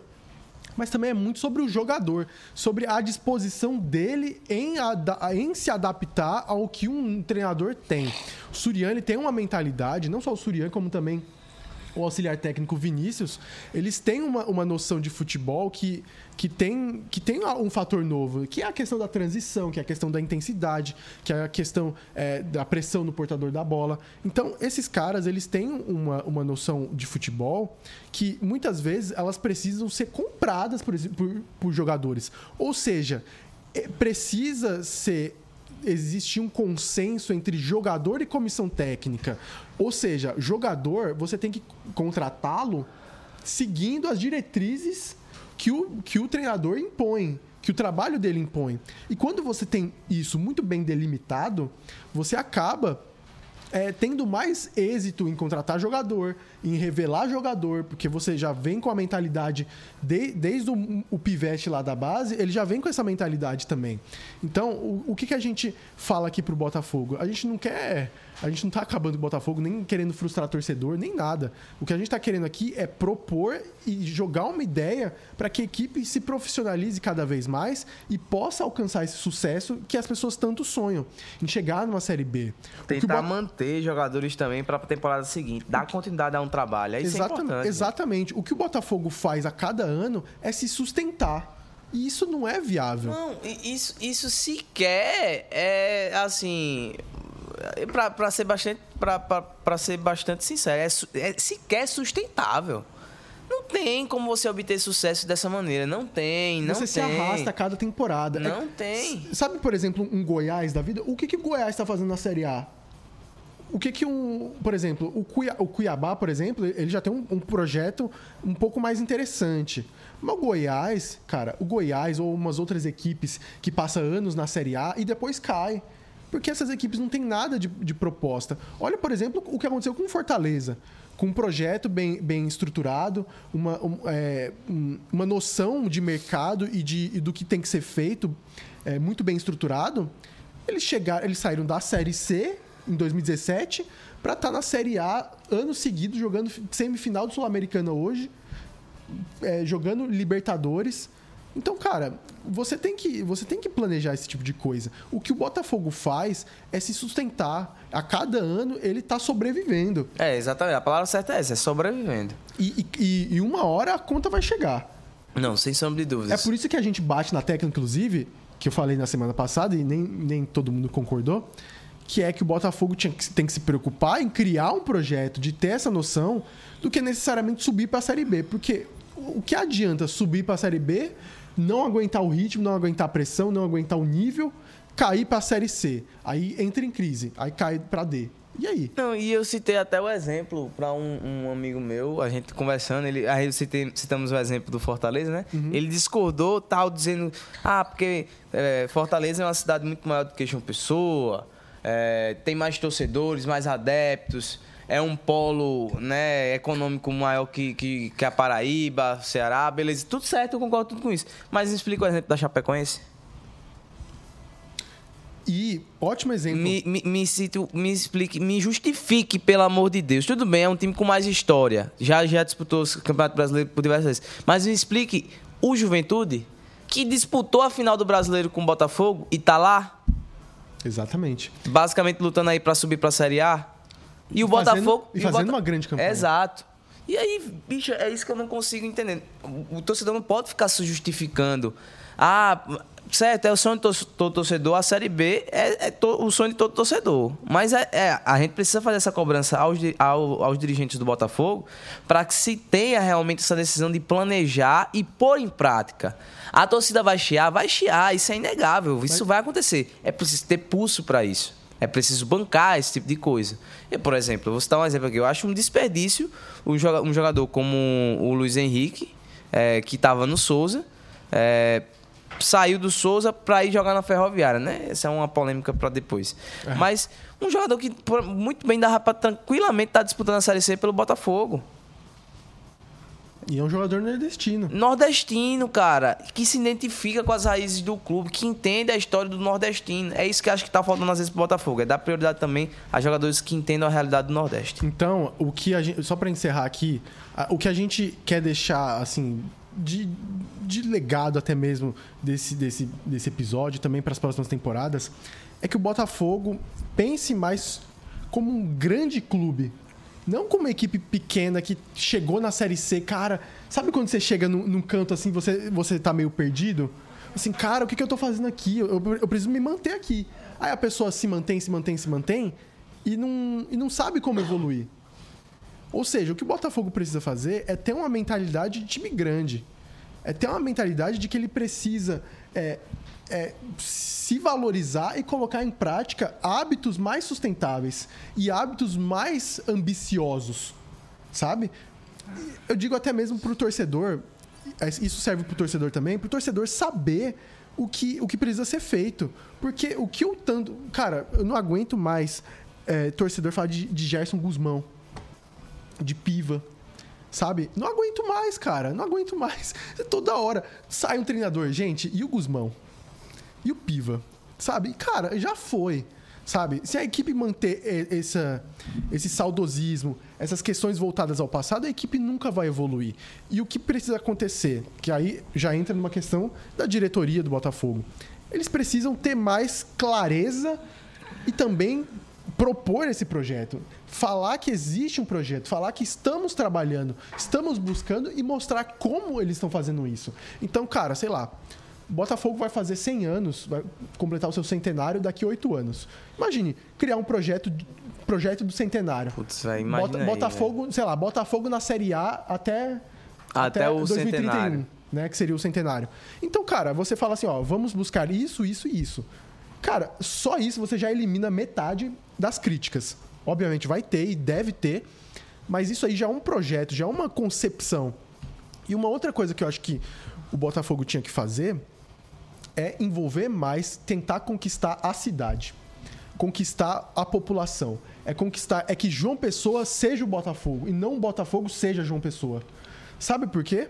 mas também é muito sobre o jogador, sobre a disposição dele em, em se adaptar ao que um treinador tem. O Suriani tem uma mentalidade, não só o Suriani, como também o auxiliar técnico Vinícius, eles têm uma, uma noção de futebol que, que, tem, que tem um fator novo, que é a questão da transição, que é a questão da intensidade, que é a questão é, da pressão no portador da bola. Então, esses caras, eles têm uma, uma noção de futebol que, muitas vezes, elas precisam ser compradas por, por, por jogadores. Ou seja, é, precisa ser existir um consenso entre jogador e comissão técnica. Ou seja, jogador, você tem que contratá-lo seguindo as diretrizes que o, que o treinador impõe, que o trabalho dele impõe. E quando você tem isso muito bem delimitado, você acaba é, tendo mais êxito em contratar jogador, em revelar jogador, porque você já vem com a mentalidade, de, desde o, o, pivete lá da base, ele já vem com essa mentalidade também. Então, o, o que, que a gente fala aqui pro Botafogo? A gente não quer a gente não está acabando o Botafogo, nem querendo frustrar torcedor, nem nada. O que a gente está querendo aqui é propor e jogar uma ideia para que a equipe se profissionalize cada vez mais e possa alcançar esse sucesso que as pessoas tanto sonham, em chegar numa Série B. Tentar manter jogadores também para a temporada seguinte, dar continuidade a um trabalho. É isso exatamente, é importante. Exatamente. O que o Botafogo faz a cada ano é se sustentar. E isso não é viável. Não, isso, isso sequer é assim para ser bastante para ser bastante sincero, é, é sequer sustentável. Não tem como você obter sucesso dessa maneira. Não tem, não você tem. Você se arrasta a cada temporada. Não é, tem. Sabe, por exemplo, um Goiás da vida? O que, que o Goiás está fazendo na Série A? O que que um... Por exemplo, o, Cuiabá, o Cuiabá, por exemplo, ele já tem um, um projeto um pouco mais interessante. Mas o Goiás, cara, o Goiás ou umas outras equipes que passam anos na Série A e depois cai. Porque essas equipes não têm nada de, de proposta. Olha, por exemplo, o que aconteceu com Fortaleza. Com um projeto bem, bem estruturado, uma, um, é, uma noção de mercado e, de, e do que tem que ser feito é, muito bem estruturado. Eles chegaram, eles saíram da Série C em 2017 para estar na Série A ano seguido, jogando semifinal do Sul-Americana hoje, é, jogando Libertadores. Então, cara, você tem, que, você tem que planejar esse tipo de coisa. O que o Botafogo faz é se sustentar. A cada ano ele está sobrevivendo. É, exatamente. A palavra certa é essa, é sobrevivendo. E, e, e uma hora a conta vai chegar. Não, sem sombra de dúvidas. É por isso que a gente bate na tecla, inclusive, que eu falei na semana passada e nem, nem todo mundo concordou, que é que o Botafogo tinha, tem que se preocupar em criar um projeto, de ter essa noção, do que necessariamente subir para a Série B. Porque o que adianta subir para a Série B não aguentar o ritmo, não aguentar a pressão, não aguentar o nível, cair para a Série C. Aí entra em crise, aí cai para D. E aí? Não, e eu citei até o exemplo para um, um, amigo meu, a gente conversando, ele, aí citei, citamos o exemplo do Fortaleza, né? Uhum. Ele discordou, tal, dizendo, ah, porque é, Fortaleza é uma cidade muito maior do que João Pessoa, é, tem mais torcedores, mais adeptos, é um polo né, econômico maior que, que, que a Paraíba, Ceará, beleza. Tudo certo, eu concordo tudo com isso. Mas explica o exemplo da Chapecoense. E ótimo exemplo. Me, me, me, cito, me explique, me justifique, pelo amor de Deus. Tudo bem, é um time com mais história. Já, já disputou o Campeonato Brasileiro por diversas vezes. Mas me explique o Juventude, que disputou a final do Brasileiro com o Botafogo e tá lá. Exatamente. Basicamente lutando aí para subir para a Série A. E o fazendo, Botafogo. E fazendo Bota... uma grande campanha. Exato. E aí, bicho, é isso que eu não consigo entender. O, o torcedor não pode ficar se justificando. Ah, certo, é o sonho de todo torcedor. A Série B é, é to, o sonho de todo torcedor. Mas é, é, a gente precisa fazer essa cobrança aos, ao, aos dirigentes do Botafogo para que se tenha realmente essa decisão de planejar e pôr em prática. A torcida vai chiar? Vai chiar, isso é inegável, isso vai acontecer. É preciso ter pulso para isso. É preciso bancar esse tipo de coisa. E, por exemplo, vou citar um exemplo aqui. Eu acho um desperdício um jogador como o Luiz Henrique, é, que estava no Souza, é, saiu do Souza para ir jogar na Ferroviária, né? Essa é uma polêmica para depois. É. Mas um jogador que muito bem dava para tranquilamente estar tá disputando a Série C pelo Botafogo. E é um jogador nordestino. Nordestino, cara, que se identifica com as raízes do clube, que entende a história do nordestino. É isso que acho que tá faltando às vezes pro Botafogo. É dar prioridade também a jogadores que entendam a realidade do Nordeste. Então, o que a gente. Só para encerrar aqui, o que a gente quer deixar, assim, de, de legado até mesmo desse, desse, desse episódio, também para as próximas temporadas, é que o Botafogo pense mais como um grande clube não como uma equipe pequena que chegou na Série C, cara. Sabe quando você chega num, num canto assim, você, você tá meio perdido? Assim, cara, o que, que eu tô fazendo aqui? Eu, eu, preciso me manter aqui. Aí a pessoa se mantém, se mantém, se mantém e não, e não sabe como evoluir. Ou seja, o que o Botafogo precisa fazer é ter uma mentalidade de time grande. É ter uma mentalidade de que ele precisa é, é, se valorizar e colocar em prática hábitos mais sustentáveis e hábitos mais ambiciosos, sabe? Eu digo até mesmo para o torcedor, é, isso serve para o torcedor também, para o torcedor saber o que, o que precisa ser feito. Porque o que eu tanto. Cara, eu não aguento mais é, torcedor falar de, de Gerson Guzmão, de Piva, sabe? Não aguento mais, cara. Não aguento mais. Toda hora sai um treinador. Gente, e o Guzmão? E o Piva, sabe? Cara, já foi, sabe? Se a equipe manter essa, esse saudosismo, essas questões voltadas ao passado, a equipe nunca vai evoluir. E o que precisa acontecer? Que aí já entra numa questão da diretoria do Botafogo. Eles precisam ter mais clareza e também propor esse projeto, falar que existe um projeto, falar que estamos trabalhando, estamos buscando e mostrar como eles estão fazendo isso. Então, cara, sei lá, Botafogo vai fazer 100 anos, vai completar o seu centenário daqui a 8 anos. Imagine, criar um projeto, projeto do centenário. Putz, vai, Bota, Botafogo, sei lá, Botafogo na Série A até, até, até o 2031, centenário. né, que seria o centenário. Então, cara, você fala assim, ó, vamos buscar isso, isso e isso. Cara, só isso você já elimina metade das críticas. Obviamente vai ter e deve ter, mas isso aí já é um projeto, já é uma concepção. E uma outra coisa que eu acho que o Botafogo tinha que fazer é envolver mais, tentar conquistar a cidade, conquistar a população. É conquistar, é que João Pessoa seja o Botafogo e não o Botafogo seja João Pessoa. Sabe por quê?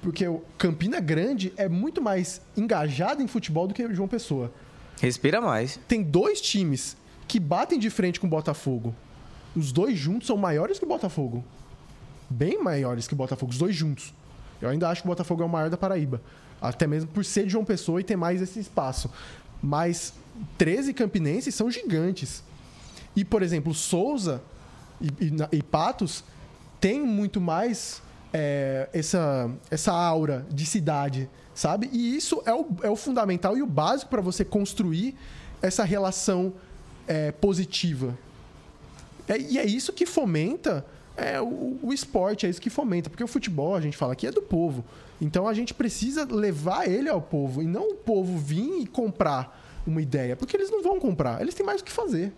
Porque o Campina Grande é muito mais engajado em futebol do que João Pessoa. Respira mais. Tem dois times que batem de frente com o Botafogo. Os dois juntos são maiores que o Botafogo. Bem maiores que o Botafogo, os dois juntos. Eu ainda acho que o Botafogo é o maior da Paraíba. Até mesmo por ser de João Pessoa e ter mais esse espaço. Mas 13 campinenses são gigantes. E, por exemplo, Souza e, e, e Patos têm muito mais é, essa, essa aura de cidade, sabe? E isso é o, é o fundamental e o básico para você construir essa relação é, positiva. É, e é isso que fomenta é o, o esporte, é isso que fomenta. Porque o futebol, a gente fala aqui, é do povo. Então a gente precisa levar ele ao povo e não o povo vir e comprar uma ideia, porque eles não vão comprar, eles têm mais o que fazer.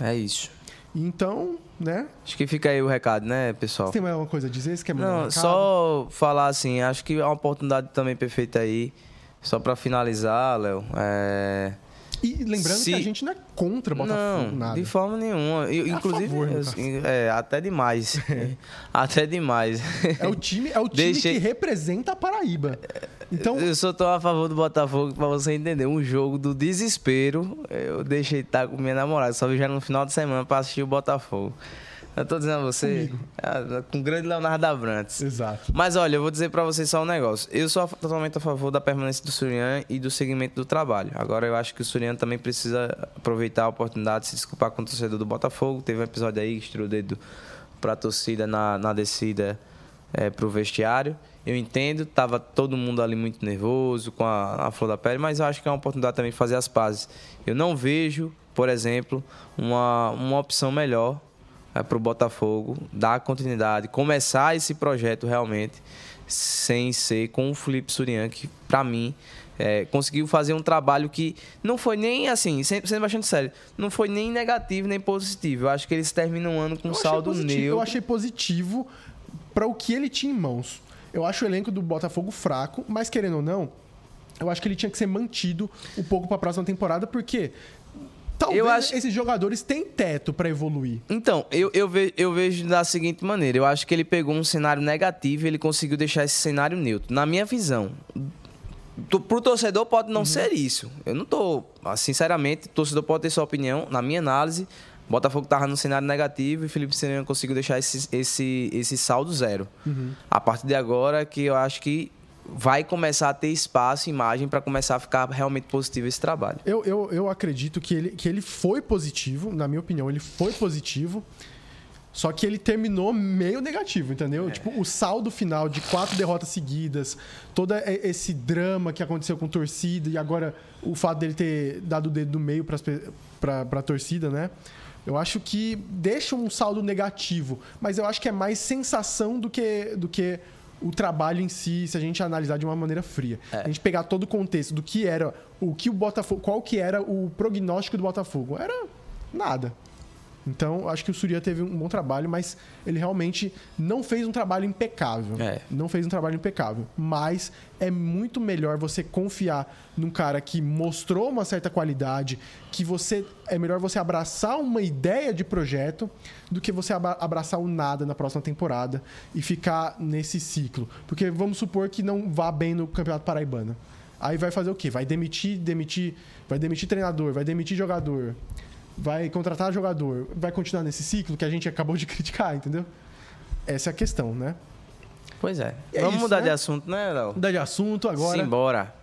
É isso. Então, né? Acho que fica aí o recado, né, pessoal? Você tem mais alguma coisa a dizer? Você quer Não, um só falar assim, acho que é uma oportunidade também perfeita aí, só para finalizar, Léo. É e lembrando Se... que a gente não é contra Botafogo, não, nada. de forma nenhuma. Eu, é inclusive, favor, eu, é, até demais. até demais. É o time, é o time Deixei... que representa a Paraíba. Então, Eu só tô a favor do Botafogo pra você entender. Um jogo do desespero, eu deixei estar com minha namorada. Só vi já no final de semana pra assistir o Botafogo. Eu tô dizendo a você, ah, com o grande Leonardo Abrantes. exato. Mas olha, eu vou dizer pra vocês só um negócio. Eu sou totalmente a favor da permanência do Surian e do segmento do trabalho. Agora eu acho que o Surian também precisa aproveitar a oportunidade de se desculpar com o torcedor do Botafogo. Teve um episódio aí que estourou o dedo pra torcida na, na descida é, pro vestiário. Eu entendo, tava todo mundo ali muito nervoso, com a, a flor da pele, mas eu acho que é uma oportunidade também de fazer as pazes. Eu não vejo, por exemplo, uma, uma opção melhor para o Botafogo dar continuidade, começar esse projeto realmente sem ser com o Felipe Surian, que para mim é, conseguiu fazer um trabalho que não foi nem assim, sendo bastante sério, não foi nem negativo nem positivo. Eu acho que eles terminam o ano com um saldo positivo, neutro. Eu achei positivo para o que ele tinha em mãos. Eu acho o elenco do Botafogo fraco, mas querendo ou não, eu acho que ele tinha que ser mantido um pouco para a próxima temporada, porque talvez Eu acho- esses jogadores têm teto para evoluir. Então, eu, eu, ve- eu vejo da seguinte maneira: eu acho que ele pegou um cenário negativo e ele conseguiu deixar esse cenário neutro. Na minha visão. Tu- Pro torcedor pode não ser isso. Eu não tô. ah, Sinceramente, o torcedor pode ter sua opinião. Na minha análise, Botafogo tava no cenário negativo e Felipe Serena conseguiu deixar esse, esse, esse saldo zero. A partir de agora, que eu acho que vai começar a ter espaço e imagem para começar a ficar realmente positivo esse trabalho. Eu, eu, eu acredito que ele, que ele foi positivo, na minha opinião, ele foi positivo. Só que ele terminou meio negativo, entendeu? Tipo, o saldo final de quatro derrotas seguidas, todo esse drama que aconteceu com torcida e agora o fato dele ter dado o dedo no meio pra, pra torcida, né? Eu acho que deixa um saldo negativo, mas eu acho que é mais sensação do que, do que o trabalho em si, se a gente analisar de uma maneira fria. A gente pegar todo o contexto do que era o que o Botafogo, qual que era o prognóstico do Botafogo, era nada. Então, acho que o Surya teve um bom trabalho, mas ele realmente não fez um trabalho impecável. É. Não fez um trabalho impecável. Mas é muito melhor você confiar num cara que mostrou uma certa qualidade, que você é melhor você abraçar uma ideia de projeto do que você abra- abraçar o nada na próxima temporada e ficar nesse ciclo. Porque vamos supor que não vá bem no Campeonato Paraibano. Aí vai fazer o quê? Vai demitir, demitir, vai demitir treinador, vai demitir jogador vai contratar jogador, vai continuar nesse ciclo que a gente acabou de criticar, entendeu? Essa é a questão, né? Pois é. É Vamos isso, mudar né? de assunto, né, Léo? Mudar de assunto agora. Simbora.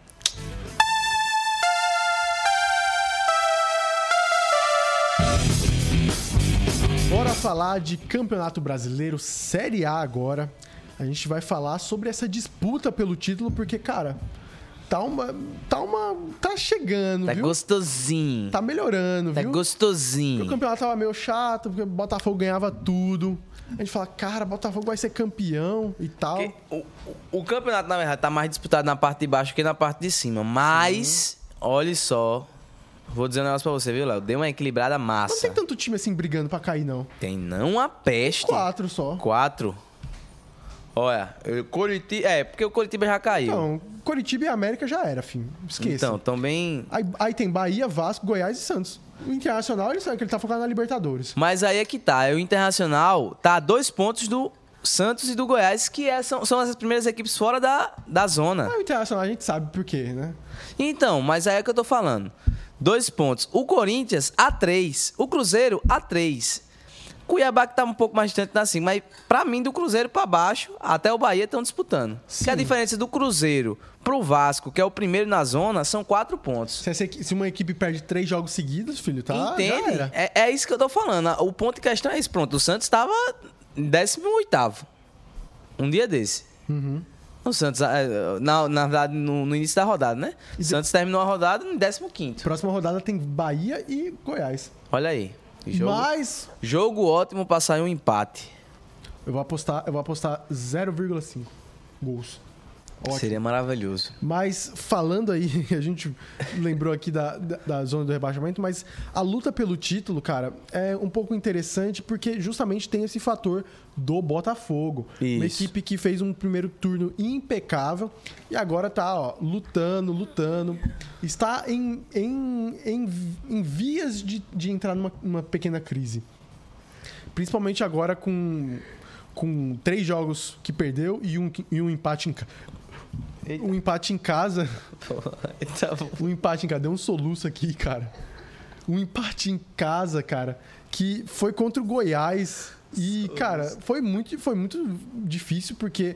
Bora falar de Campeonato Brasileiro Série A agora. A gente vai falar sobre essa disputa pelo título, porque, cara, tá uma. Tá uma. Tá chegando, Tá viu? gostosinho. Tá melhorando, Tá viu? gostosinho. Porque o campeonato tava meio chato, porque o Botafogo ganhava tudo. A gente fala, cara, Botafogo vai ser campeão e tal. Porque o, o- o campeonato, na verdade, tá mais disputado na parte de baixo que na parte de cima. Mas, olha só. Vou dizer um negócio pra você, viu, Léo? Deu uma equilibrada Não massa. tem tanto time assim brigando pra cair, não. Tem não a peste. Quatro só. Quatro. Olha, Coritiba. É, porque o Coritiba já caiu. Não, Coritiba e América já era, fim. Esqueça. Então, também. Aí, aí tem Bahia, Vasco, Goiás e Santos. O Internacional, ele sabe que ele tá focado na Libertadores. Mas aí é que tá. O Internacional tá a dois pontos do Santos e do Goiás, que é- são, são as primeiras equipes fora da, da zona. O Internacional a gente sabe por quê, né? Então, mas aí é que eu tô falando. Dois pontos. O Corinthians, A3. O Cruzeiro, A3. Cuiabá que tá um pouco mais distante na cima. Mas pra mim, do Cruzeiro pra baixo, até o Bahia estão disputando. Que a Sim. diferença do Cruzeiro pro Vasco, que é o primeiro na zona, são quatro pontos. Se, essa se uma equipe perde três jogos seguidos, filho, tá? Entende? É, é isso que eu tô falando. O ponto em questão é esse. Pronto, o Santos estava em 18 Um dia desse. Uhum. O Santos, eh, na, na verdade, no, no início da rodada, né? O Santos terminou a rodada em 15 Próxima rodada tem Bahia e Goiás. Olha aí. Jogo, Mas jogo ótimo pra sair um empate. eu vou apostar, eu vou apostar 0,5 gols. Ótimo. Seria maravilhoso. Mas falando aí, a gente lembrou aqui da, da, da zona do rebaixamento, mas a luta pelo título, cara, é um pouco interessante porque justamente tem esse fator do Botafogo. Uma Isso. equipe que fez um primeiro turno impecável e agora tá ó, lutando, lutando. Está em, em, em, em vias de, de entrar numa, numa pequena crise. Principalmente agora com, com três jogos que perdeu e um, e um empate em. Um empate em casa. Tá. Um empate em casa. Deu um soluço aqui, cara. Um empate em casa, cara, que foi contra o Goiás. E, cara, foi muito, foi muito difícil porque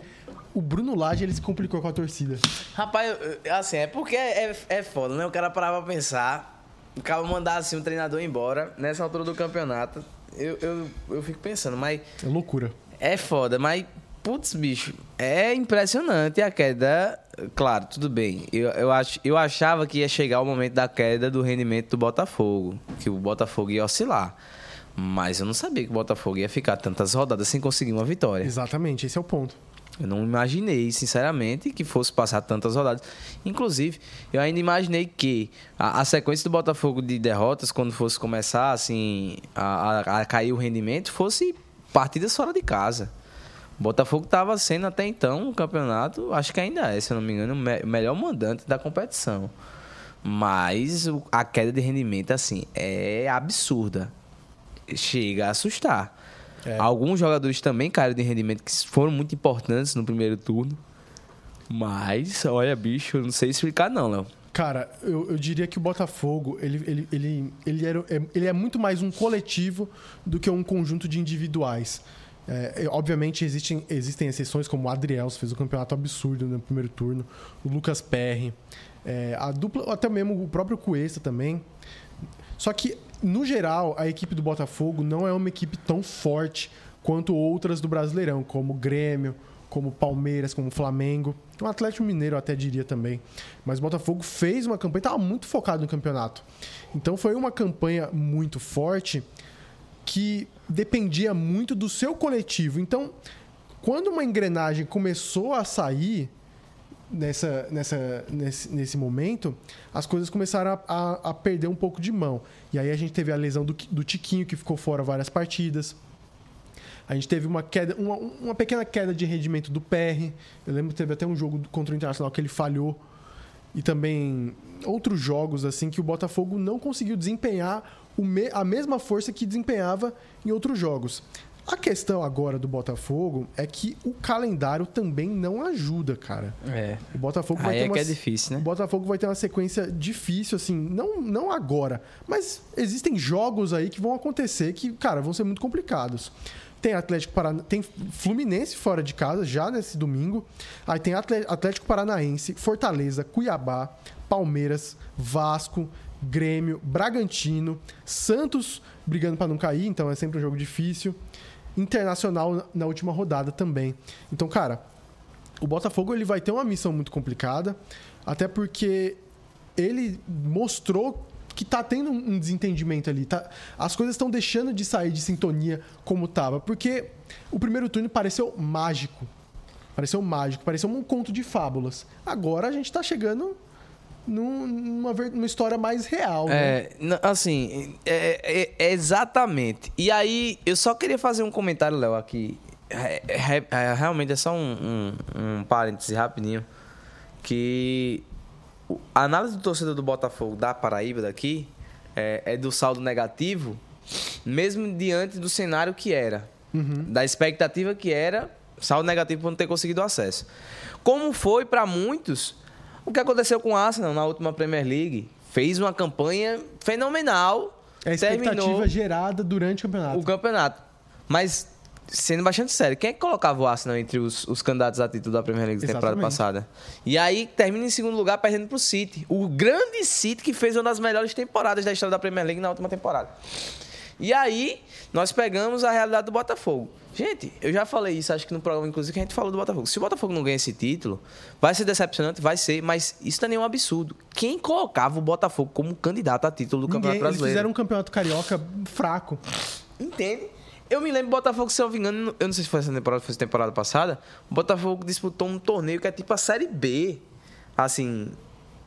o Bruno Lage ele se complicou com a torcida. Rapaz, assim, é porque é, é foda, né? O cara parava pra pensar, o cara mandar assim um treinador embora nessa altura do campeonato. Eu, eu, eu fico pensando, mas. É loucura. É foda, mas Putz, bicho, é impressionante a queda. Claro, tudo bem. Eu, eu, ach, eu achava que ia chegar o momento da queda do rendimento do Botafogo, que o Botafogo ia oscilar. Mas eu não sabia que o Botafogo ia ficar tantas rodadas sem conseguir uma vitória. Exatamente, esse é o ponto. Eu não imaginei, sinceramente, que fosse passar tantas rodadas. Inclusive, eu ainda imaginei que a, a sequência do Botafogo de derrotas, quando fosse começar assim a, a, a cair o rendimento, fosse partidas fora de casa. Botafogo estava sendo até então o campeonato, acho que ainda é, se eu não me engano, o melhor mandante da competição. Mas a queda de rendimento, assim, é absurda. Chega a assustar. É. Alguns jogadores também caíram de rendimento que foram muito importantes no primeiro turno. Mas, olha, bicho, eu não sei explicar não, Léo. Cara, eu, eu, diria que o Botafogo, ele, ele, ele, ele, era, ele é muito mais um coletivo do que um conjunto de individuais. É, obviamente existem, existem exceções, como o Adriel fez um campeonato absurdo no primeiro turno, o Lucas Perry, é, a dupla, até mesmo o próprio Cuesta também. Só que, no geral, a equipe do Botafogo não é uma equipe tão forte quanto outras do Brasileirão, como o Grêmio, como Palmeiras, como Flamengo. O Atlético Mineiro até diria também. Mas o Botafogo fez uma campanha, estava muito focado no campeonato. Então foi uma campanha muito forte que dependia muito do seu coletivo. Então, quando uma engrenagem começou a sair nessa, nessa, nesse, nesse momento, as coisas começaram a, a, a, perder um pouco de mão. E aí a gente teve a lesão do, do Tiquinho, que ficou fora várias partidas. A gente teve uma queda, uma, uma pequena queda de rendimento do PR. Eu lembro que teve até um jogo contra o Internacional que ele falhou. E também outros jogos assim que o Botafogo não conseguiu desempenhar me, a mesma força que desempenhava em outros jogos. A questão agora do Botafogo é que o calendário também não ajuda, cara. É. O Botafogo vai Aí ter é uma, que é difícil, né? O Botafogo vai ter uma sequência difícil, assim, não, não agora, mas existem jogos aí que vão acontecer que, cara, vão ser muito complicados. Tem Atlético Parana... tem Fluminense fora de casa já nesse domingo. Aí tem Atlético Paranaense, Fortaleza, Cuiabá, Palmeiras, Vasco, Grêmio, Bragantino, Santos brigando para não cair, então é sempre um jogo difícil. Internacional na última rodada também. Então, cara, o Botafogo ele vai ter uma missão muito complicada, até porque ele mostrou que tá tendo um desentendimento ali. Tá, as coisas estão deixando de sair de sintonia como tava. Porque o primeiro turno pareceu mágico. Pareceu mágico, pareceu um conto de fábulas. Agora a gente tá chegando numa, numa história mais real. É, né? assim, é, é, é, exatamente. E aí, eu só queria fazer um comentário, Léo, aqui. É, é, é, realmente é só um, um, um parêntese rapidinho. Que a análise do torcedor do Botafogo da Paraíba daqui é, do saldo negativo, mesmo diante do cenário que era. Uhum. Da expectativa que era, saldo negativo por não ter conseguido acesso. Como foi para muitos o que aconteceu com o Arsenal na última Premier League? Fez uma campanha fenomenal. É a expectativa gerada durante o campeonato. O campeonato. Mas, sendo bastante sério, quem é que colocava o Arsenal entre os, os candidatos a título da Premier League da temporada passada? E aí termina em segundo lugar perdendo pro City. O grande City que fez uma das melhores temporadas da história da Premier League na última temporada. E aí, nós pegamos a realidade do Botafogo. Gente, eu já falei isso, acho que no programa, inclusive, que a gente falou do Botafogo. Se o Botafogo não ganha esse título, vai ser decepcionante, vai ser, mas isso não é nenhum absurdo. Quem colocava o Botafogo como candidato a título do Ninguém, Campeonato Brasileiro? Eles fizeram um campeonato carioca fraco. Entende? Eu me lembro do Botafogo, se eu não me engano, eu não sei se foi essa temporada, foi temporada passada, o Botafogo disputou um torneio que é tipo a Série B. Assim,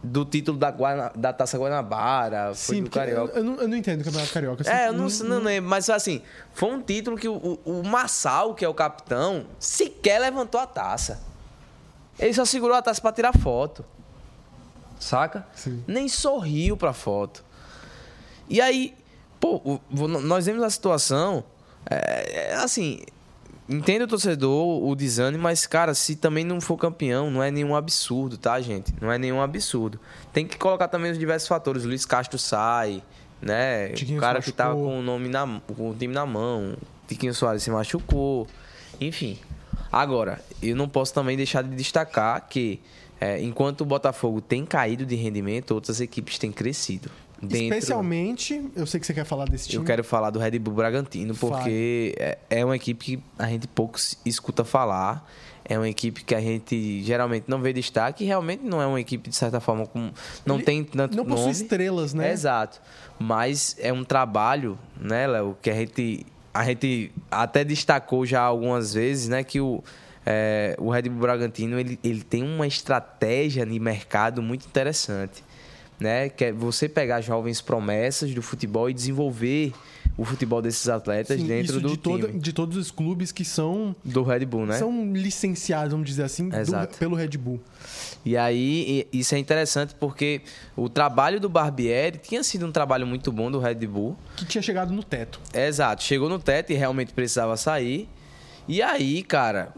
do título da, Guana, da Taça Guanabara, foi Sim, do Carioca. Eu, eu, não, eu não entendo o Campeonato Carioca. Assim, é, eu não, não, não lembro, mas assim, foi um título que o, o, o Massal, que é o capitão, sequer levantou a taça. Ele só segurou a taça para tirar foto. Saca? Sim. Nem sorriu pra foto. E aí, pô, nós vemos a situação, é, é, assim, entendo o torcedor, o desânimo, mas, cara, se também não for campeão, não é nenhum absurdo, tá, gente? Não é nenhum absurdo. Tem que colocar também os diversos fatores. O Luiz Castro sai, né? Tiquinho o cara que tava com o nome na com o time na mão. Tiquinho Soares se machucou. Enfim. Agora, eu não posso também deixar de destacar que é, enquanto o Botafogo tem caído de rendimento, outras equipes têm crescido. Dentro- Especialmente, eu sei que você quer falar desse time. eu quero falar do Red Bull Bragantino, porque é, é uma equipe que a gente pouco escuta falar. É uma equipe que a gente geralmente não vê destaque e realmente não é uma equipe, de certa forma, com, não Ele tem tanto Não possui nome. estrelas, né? Exato. Mas é um trabalho, né, Léo, que a gente, a gente até destacou já algumas vezes, né, que o, é, o Red Bull Bragantino ele, ele tem uma estratégia de mercado muito interessante, né, que é você pegar jovens promessas do futebol e desenvolver o futebol desses atletas Sim, dentro do de, time toda- de todos os clubes que são, do Red Bull, né? são licenciados, vamos dizer assim, do- pelo Red Bull. E aí, isso é interessante porque o trabalho do Barbieri tinha sido um trabalho muito bom do Red Bull. Que tinha chegado no teto. Exato, chegou no teto e realmente precisava sair. E aí, cara,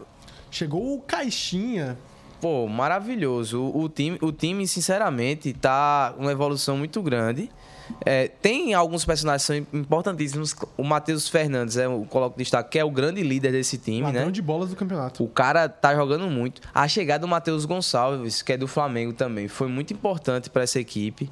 Chegou o Caixinha. Pô, maravilhoso. O, o time, o time, sinceramente, tá uma evolução muito grande. É, tem alguns personagens que são importantíssimos. O Matheus Fernandes, é, eu coloco destaque, que é o grande líder desse time, Ladrão né? de bolas do campeonato. O cara tá jogando muito. A chegada do Matheus Gonçalves, que é do Flamengo também, foi muito importante para essa equipe.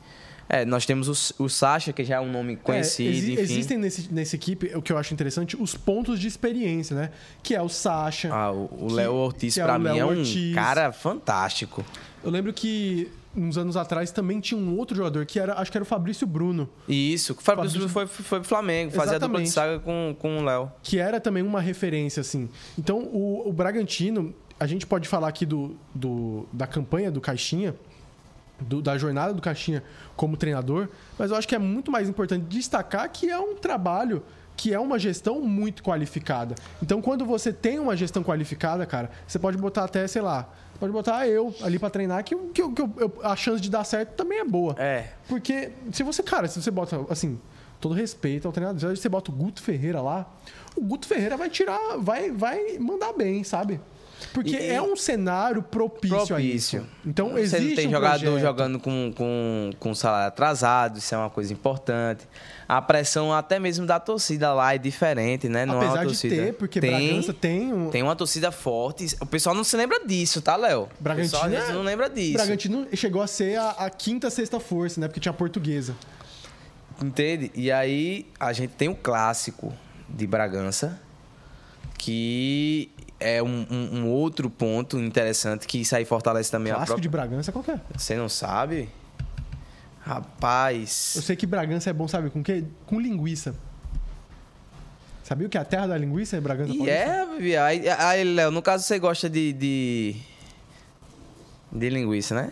É, nós temos o, o Sacha, que já é um nome conhecido, É, exi- enfim. Existem nesse, nessa equipe, o que eu acho interessante, os pontos de experiência, né? Que é o Sacha. Ah, o Léo Ortiz, que é pra o mim, é um Ortiz. cara fantástico. Eu lembro que uns anos atrás também tinha um outro jogador que era, acho que era o Fabrício Bruno, isso, o Fabrício Fabrício- foi, foi pro Flamengo, fazia a dupla de saga com, com o Léo. que era também uma referência, assim. Então, o, o Bragantino, a gente pode falar aqui do, do- da campanha do Caixinha, do- da jornada do Caixinha como treinador, mas eu acho que é muito mais importante destacar que é um trabalho que é uma gestão muito qualificada. Então, quando você tem uma gestão qualificada, cara, você pode botar até, sei lá, pode botar eu ali pra treinar, que, que, que eu- a chance de dar certo também é boa. É. Porque se você, cara, se você bota, assim, todo respeito ao treinador, se você bota o Guto Ferreira lá, o Guto Ferreira vai tirar, vai, vai mandar bem, sabe? Porque E- é um cenário propício, a Propício. isso. Então Você existe tem um jogador projeto. jogando com, com, com salário atrasado, isso é uma coisa importante. A pressão até mesmo da torcida lá é diferente, né? Não é uma Apesar de torcida. ter, porque tem, Bragança tem um... tem uma torcida forte. O pessoal não se lembra disso, tá, Léo? O Bragantino pessoal às vezes é- não lembra disso. Bragantino chegou a ser a, a quinta, sexta força, né? Porque tinha a portuguesa. Entende? E aí a gente tem o clássico de Bragança, que é um, um- um outro ponto interessante que isso aí fortalece também a Clássico própria. de Bragança, qual é? Você não sabe? Rapaz. Eu sei que Bragança é bom, sabe com quê? Com linguiça. Sabia o que é a terra da linguiça é Bragança E Paulista? é, aí, aí, Léo, no caso você gosta de, de. de linguiça, né?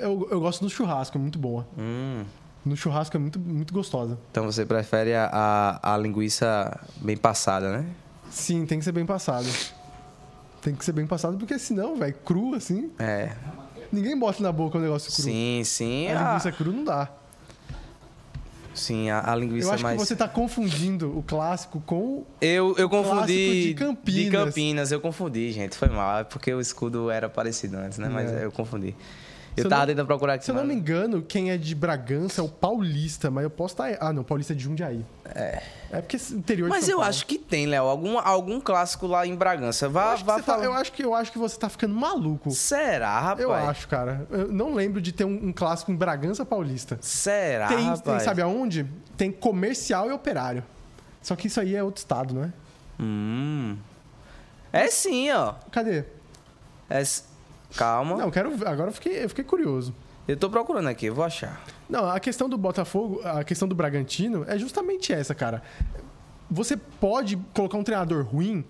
Eu, eu gosto do churrasco, é muito boa. Hum. No churrasco é muito, muito gostosa. Então você prefere a, a, a linguiça bem passada, né? Sim, tem que ser bem passado. Tem que ser bem passado, porque senão, velho, cru assim, É. ninguém bota na boca o negócio cru. Sim, sim. A A, linguiça cru não dá. sim, a, a linguiça Eu acho mais. que você tá confundindo o clássico com. Eu, eu confundi. clássico de Campinas. De Campinas, eu confundi, gente. Foi mal. É porque o escudo era parecido antes, né? Mas É. eu confundi. Eu eu tava não- tentando procurar aqui. Se eu não me engano, quem é de Bragança é o Paulista, mas eu posso estar. Ah, não, Paulista é de Jundiaí. É. É porque interior de Mas eu Paulo. acho que tem, Léo. Algum, algum clássico lá em Bragança. Eu Vá, acho, que vá você tá- falar. eu, acho que, eu acho que você tá ficando maluco. Será, rapaz? Eu acho, cara. Eu não lembro de ter um, um clássico em Bragança Paulista. Será, tem, tem, rapaz? sabe aonde? Tem comercial e operário. Só que isso aí é outro estado, não é? Hum. É sim, ó. Cadê? É Calma. Não, eu quero. Agora eu fiquei, eu fiquei curioso. Eu tô procurando aqui, eu vou achar. Não, a questão do Botafogo, a questão do Bragantino é justamente essa, cara. Você pode colocar um treinador ruim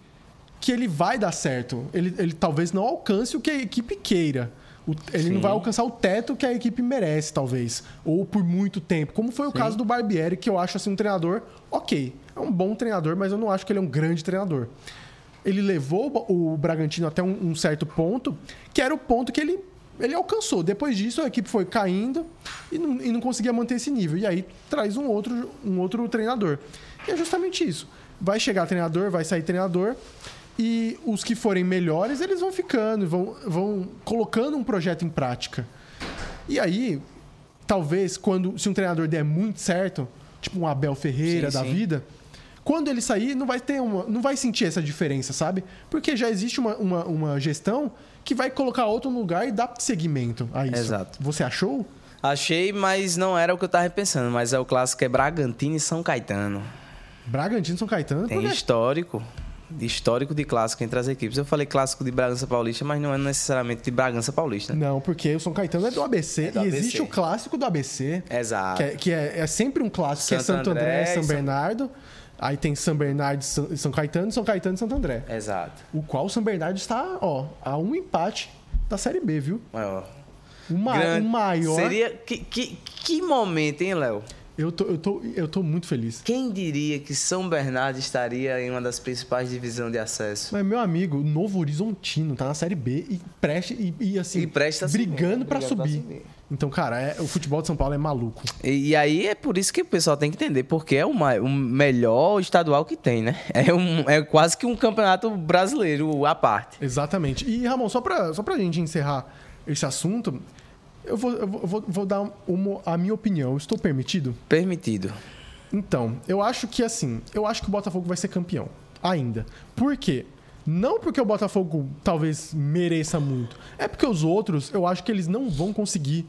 que ele vai dar certo. Ele, ele talvez não alcance o que a equipe queira. O- ele Sim. não vai alcançar o teto que a equipe merece, talvez. Ou por muito tempo. Como foi o caso do Barbieri, que eu acho assim um treinador ok. É um bom treinador, mas eu não acho que ele é um grande treinador. Ele levou o Bragantino até um, um certo ponto, que era o ponto que ele, ele alcançou. Depois disso, a equipe foi caindo e não, e não conseguia manter esse nível. E aí traz um outro, um outro treinador. E é justamente isso. Vai chegar treinador, vai sair treinador. E os que forem melhores, eles vão ficando, vão, vão colocando um projeto em prática. E aí, talvez, quando se um treinador der muito certo, tipo um Abel Ferreira Sim, da sim. vida, quando ele sair, não vai ter uma, não vai sentir essa diferença, sabe? Porque já existe uma, uma, uma gestão que vai colocar outro no lugar e dar seguimento a isso. Exato. Você achou? Achei, mas não era o que eu tava pensando. Mas é o clássico é Bragantino e São Caetano. Bragantino São Caetano? Tem quê? histórico. Histórico de clássico entre as equipes. Eu falei clássico de Bragança Paulista, mas não é necessariamente de Bragança Paulista. Não, porque o São Caetano é do ABC. É do e ABC. existe o clássico do ABC. Exato. Que, é, que é, é sempre um clássico, que é Santo Santo André, André e São São- Bernardo. Aí tem São Bernardo e São, Caetano, São Caetano e Santo André. Exato. O qual o São Bernardo está, ó, a um empate da Série B, viu? Ó, O, ma grande- o maior. Seria. Que, que, que momento, hein, Léo? Eu, tô, eu, tô, eu tô muito feliz. Quem diria que São Bernardo estaria em uma das principais divisões de acesso? Mas, meu amigo, o Novo Horizontino tá na Série B e preste e, e, assim, E presta brigando subir, pra brigando pra subir. Então, cara, é- o futebol de São Paulo é maluco. E, e aí é por isso que o pessoal tem que entender, porque é o, o melhor estadual que tem, né? É, um, é quase que um campeonato brasileiro à parte. Exatamente. E, Ramon, só pra, só pra gente encerrar esse assunto, eu vou, eu vou- vou dar uma- a minha opinião. Estou permitido? Permitido. Então, eu acho que assim, eu acho que o Botafogo vai ser campeão. Ainda. Por quê? Não porque o Botafogo talvez mereça muito. É porque os outros, eu acho que eles não vão conseguir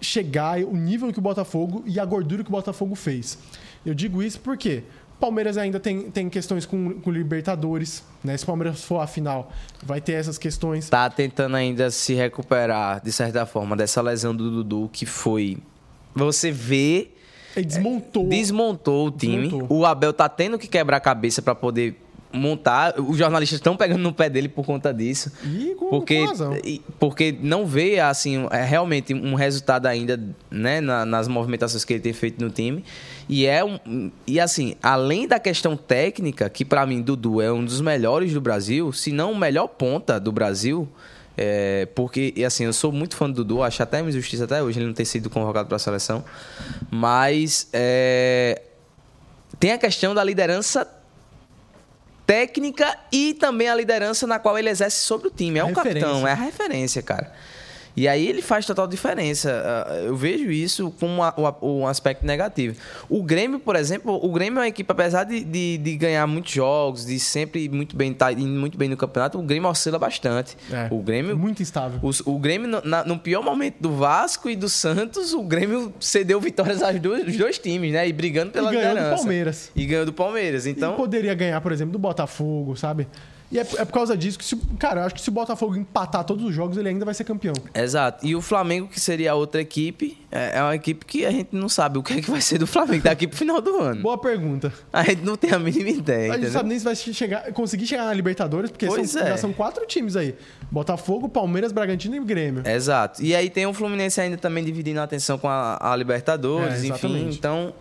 chegar o nível que o Botafogo e a gordura que o Botafogo fez. Eu digo isso porque Palmeiras ainda tem, tem questões com, com Libertadores, né? Se o Palmeiras for à final, vai ter essas questões. Tá tentando ainda se recuperar, de certa forma, dessa lesão do Dudu, que foi. Você vê Ele desmontou. desmontou o time. Desmontou. O Abel tá tendo que quebrar a cabeça para poder montar. Os jornalistas estão pegando no pé dele por conta disso. E com, Porque, com porque não vê assim é realmente um resultado ainda né, na- nas movimentações que ele tem feito no time e é um e assim além da questão técnica que para mim Dudu é um dos melhores do Brasil se não o melhor ponta do Brasil é, porque e assim eu sou muito fã do Dudu acho até uma injustiça até hoje ele não ter sido convocado para a seleção mas é, tem a questão da liderança técnica e também a liderança na qual ele exerce sobre o time. É o capitão, é a referência, cara. E aí ele faz total diferença. Ah, Eu vejo isso como uma- um aspecto negativo. O Grêmio, por exemplo, o Grêmio é uma equipe, apesar de, de, de ganhar muitos jogos, de sempre muito bem, tá indo muito bem no campeonato, o Grêmio oscila bastante. É, o Grêmio Muito instável. os- o Grêmio, no, na- no pior momento do Vasco e do Santos, o Grêmio cedeu vitórias aos dois, dos dois times, né? E brigando pela E ganhou do liderança. Palmeiras. E ganhou do Palmeiras. E Então, poderia ganhar, por exemplo, do Botafogo, sabe? E é, é por causa disso que, se, cara, eu acho que se o Botafogo empatar todos os jogos, ele ainda vai ser campeão. exato. E o Flamengo, que seria a outra equipe, é é uma equipe que a gente não sabe o que é que vai ser do Flamengo daqui pro final do ano. Boa pergunta. A gente não tem a mínima ideia. a gente não entendeu? sabe nem se vai chegar, conseguir chegar na Libertadores, porque são, é. já são quatro times aí: Botafogo, Palmeiras, Bragantino e Grêmio. Exato. E aí tem o Fluminense ainda também dividindo a atenção com a, a Libertadores, É, enfim. Então,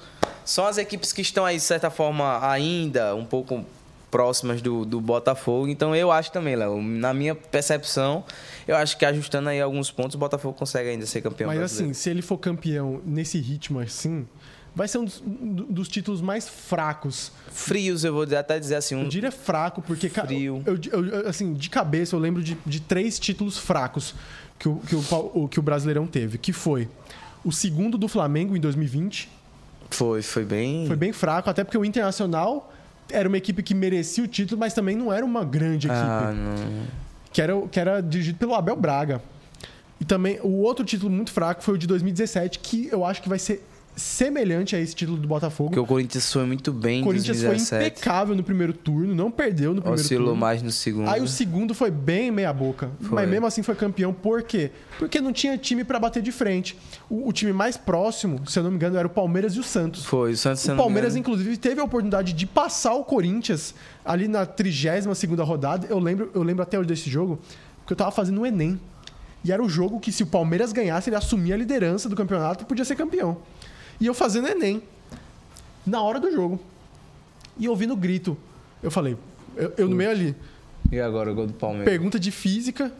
são as equipes que estão aí, de certa forma, ainda um pouco próximas do, do Botafogo. Então, eu acho também, Léo, na minha percepção, eu acho que ajustando aí alguns pontos, o Botafogo consegue ainda ser campeão Mas brasileiro. assim, se ele for campeão nesse ritmo assim, vai ser um dos, dos títulos mais fracos. Frios, eu vou até dizer assim, Eu um, diria fraco, porque, Frio. eu, eu- eu- assim, de cabeça eu lembro de, de três títulos fracos que o, que, o- que o Brasileirão teve, que foi o segundo do Flamengo em 2020, foi, foi bem... foi bem fraco, até porque o Internacional era uma equipe que merecia o título, mas também não era uma grande equipe, Ah, que, era, que era dirigido pelo Abel Braga. E também o outro título muito fraco foi o de 2017, que eu acho que vai ser semelhante a esse título do Botafogo. Porque o Corinthians foi muito bem O Corinthians foi 2017. impecável no primeiro turno, não perdeu no primeiro Oscilou turno. mais no segundo. Aí o segundo foi bem meia boca. Foi. Mas mesmo assim foi campeão. Por quê? Porque não tinha time pra bater de frente. O, o time mais próximo, se eu não me engano, era o Palmeiras e o Santos. Foi, o Santos... O Palmeiras, inclusive, teve a oportunidade de passar o Corinthians ali na 32 segunda rodada. Eu lembro, eu lembro até hoje desse jogo, porque eu tava fazendo o Enem. E era o jogo que, se o Palmeiras ganhasse, ele assumia a liderança do campeonato e podia ser campeão. E eu fazendo Enem. Na hora do jogo. E ouvindo grito. Eu falei, eu, eu no meio ali. E agora o gol do Palmeiras? Pergunta de física.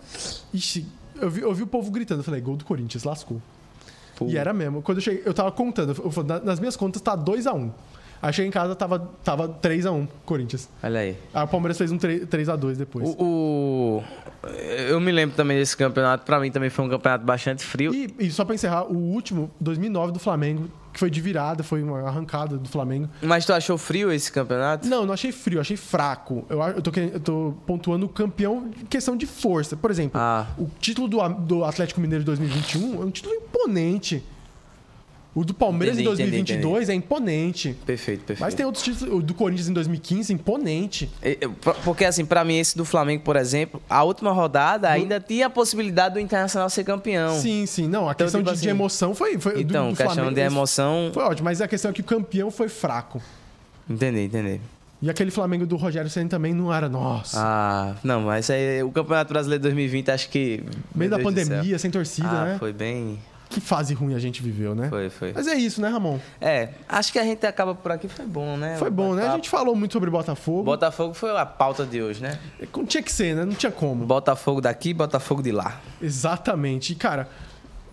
Ixi, eu vi, eu vi o povo gritando. Eu falei, gol do Corinthians, lascou. Pô. E era mesmo. Quando eu cheguei, eu tava contando. Eu falei, "Na- nas minhas contas tá 2x1. Aí cheguei em casa, tava, tava 3x1, Corinthians. Olha aí. Aí o Palmeiras fez um 3x2 depois. O, o- Eu me lembro também desse campeonato. Pra mim também foi um campeonato bastante frio. E, e só pra encerrar, o último, 2009 do Flamengo, que foi de virada, foi uma arrancada do Flamengo. Mas tu achou frio esse campeonato? Não, não achei frio, achei fraco. Eu, eu, tô, eu tô pontuando o campeão em questão de força. Por exemplo, Ah. o título do, do Atlético Mineiro de 2021 é um título imponente. O do Palmeiras Entendi, em entendi, 2022 é imponente. Perfeito, perfeito. Mas tem outros títulos. O do Corinthians em 2015, imponente. Eu- por- Porque, assim, pra mim, esse do Flamengo, por exemplo, a última rodada ainda tinha a possibilidade do Internacional ser campeão. Sim, sim. Não, a Então, questão tipo de, de assim, emoção foi. foi do- Então, do, questão Flamengo, de emoção. Foi ótimo, mas a questão é que o campeão foi fraco. Entendi, entendi. E aquele Flamengo do Rogério Senna também não era, nossa. Ah, não, mas aí o Campeonato Brasileiro 2020, acho que. meio da do pandemia, sem torcida, Ah, né? foi bem. Que fase ruim a gente viveu, né? Foi, foi. Mas é isso, né, Ramon? É, acho que a gente acaba por aqui, foi bom, né? Foi bom, né? A gente falou muito sobre Botafogo. Botafogo foi a pauta de hoje, né? Tinha que ser, né? Não tinha como. Botafogo daqui, Botafogo de lá. Exatamente. E, cara,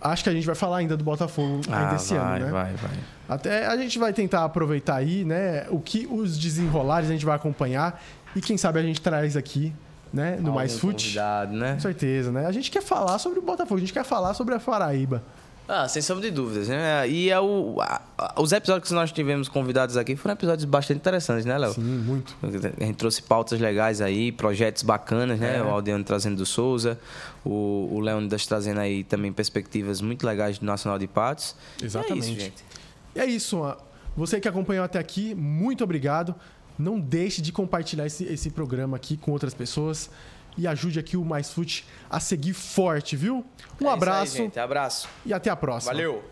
acho que a gente vai falar ainda do Botafogo ainda Ah, esse vai, ano, né? vai, vai. Até a gente vai tentar aproveitar aí, né? O que os desenrolares a gente vai acompanhar. E quem sabe a gente traz aqui, né? No Mais Algum Fute. convidado, né? Com certeza, né? A gente quer falar sobre o Botafogo, a gente quer falar sobre a Paraíba. Ah, sem sombra de dúvidas, né? E é o, a- a- os episódios que nós tivemos convidados aqui foram episódios bastante interessantes, né, Léo? Sim, muito. A gente trouxe pautas legais aí, projetos bacanas, né? É. O Aldeano trazendo do Souza, o, o Leônidas trazendo aí também perspectivas muito legais do Nacional de Patos. Exatamente. É isso, gente. E é isso. Você que acompanhou até aqui, muito obrigado. Não deixe de compartilhar esse, esse programa aqui com outras pessoas. E ajude aqui o Mais Fute a seguir forte, viu? Um É aí, abraço gente. Abraço. e até a próxima. Valeu.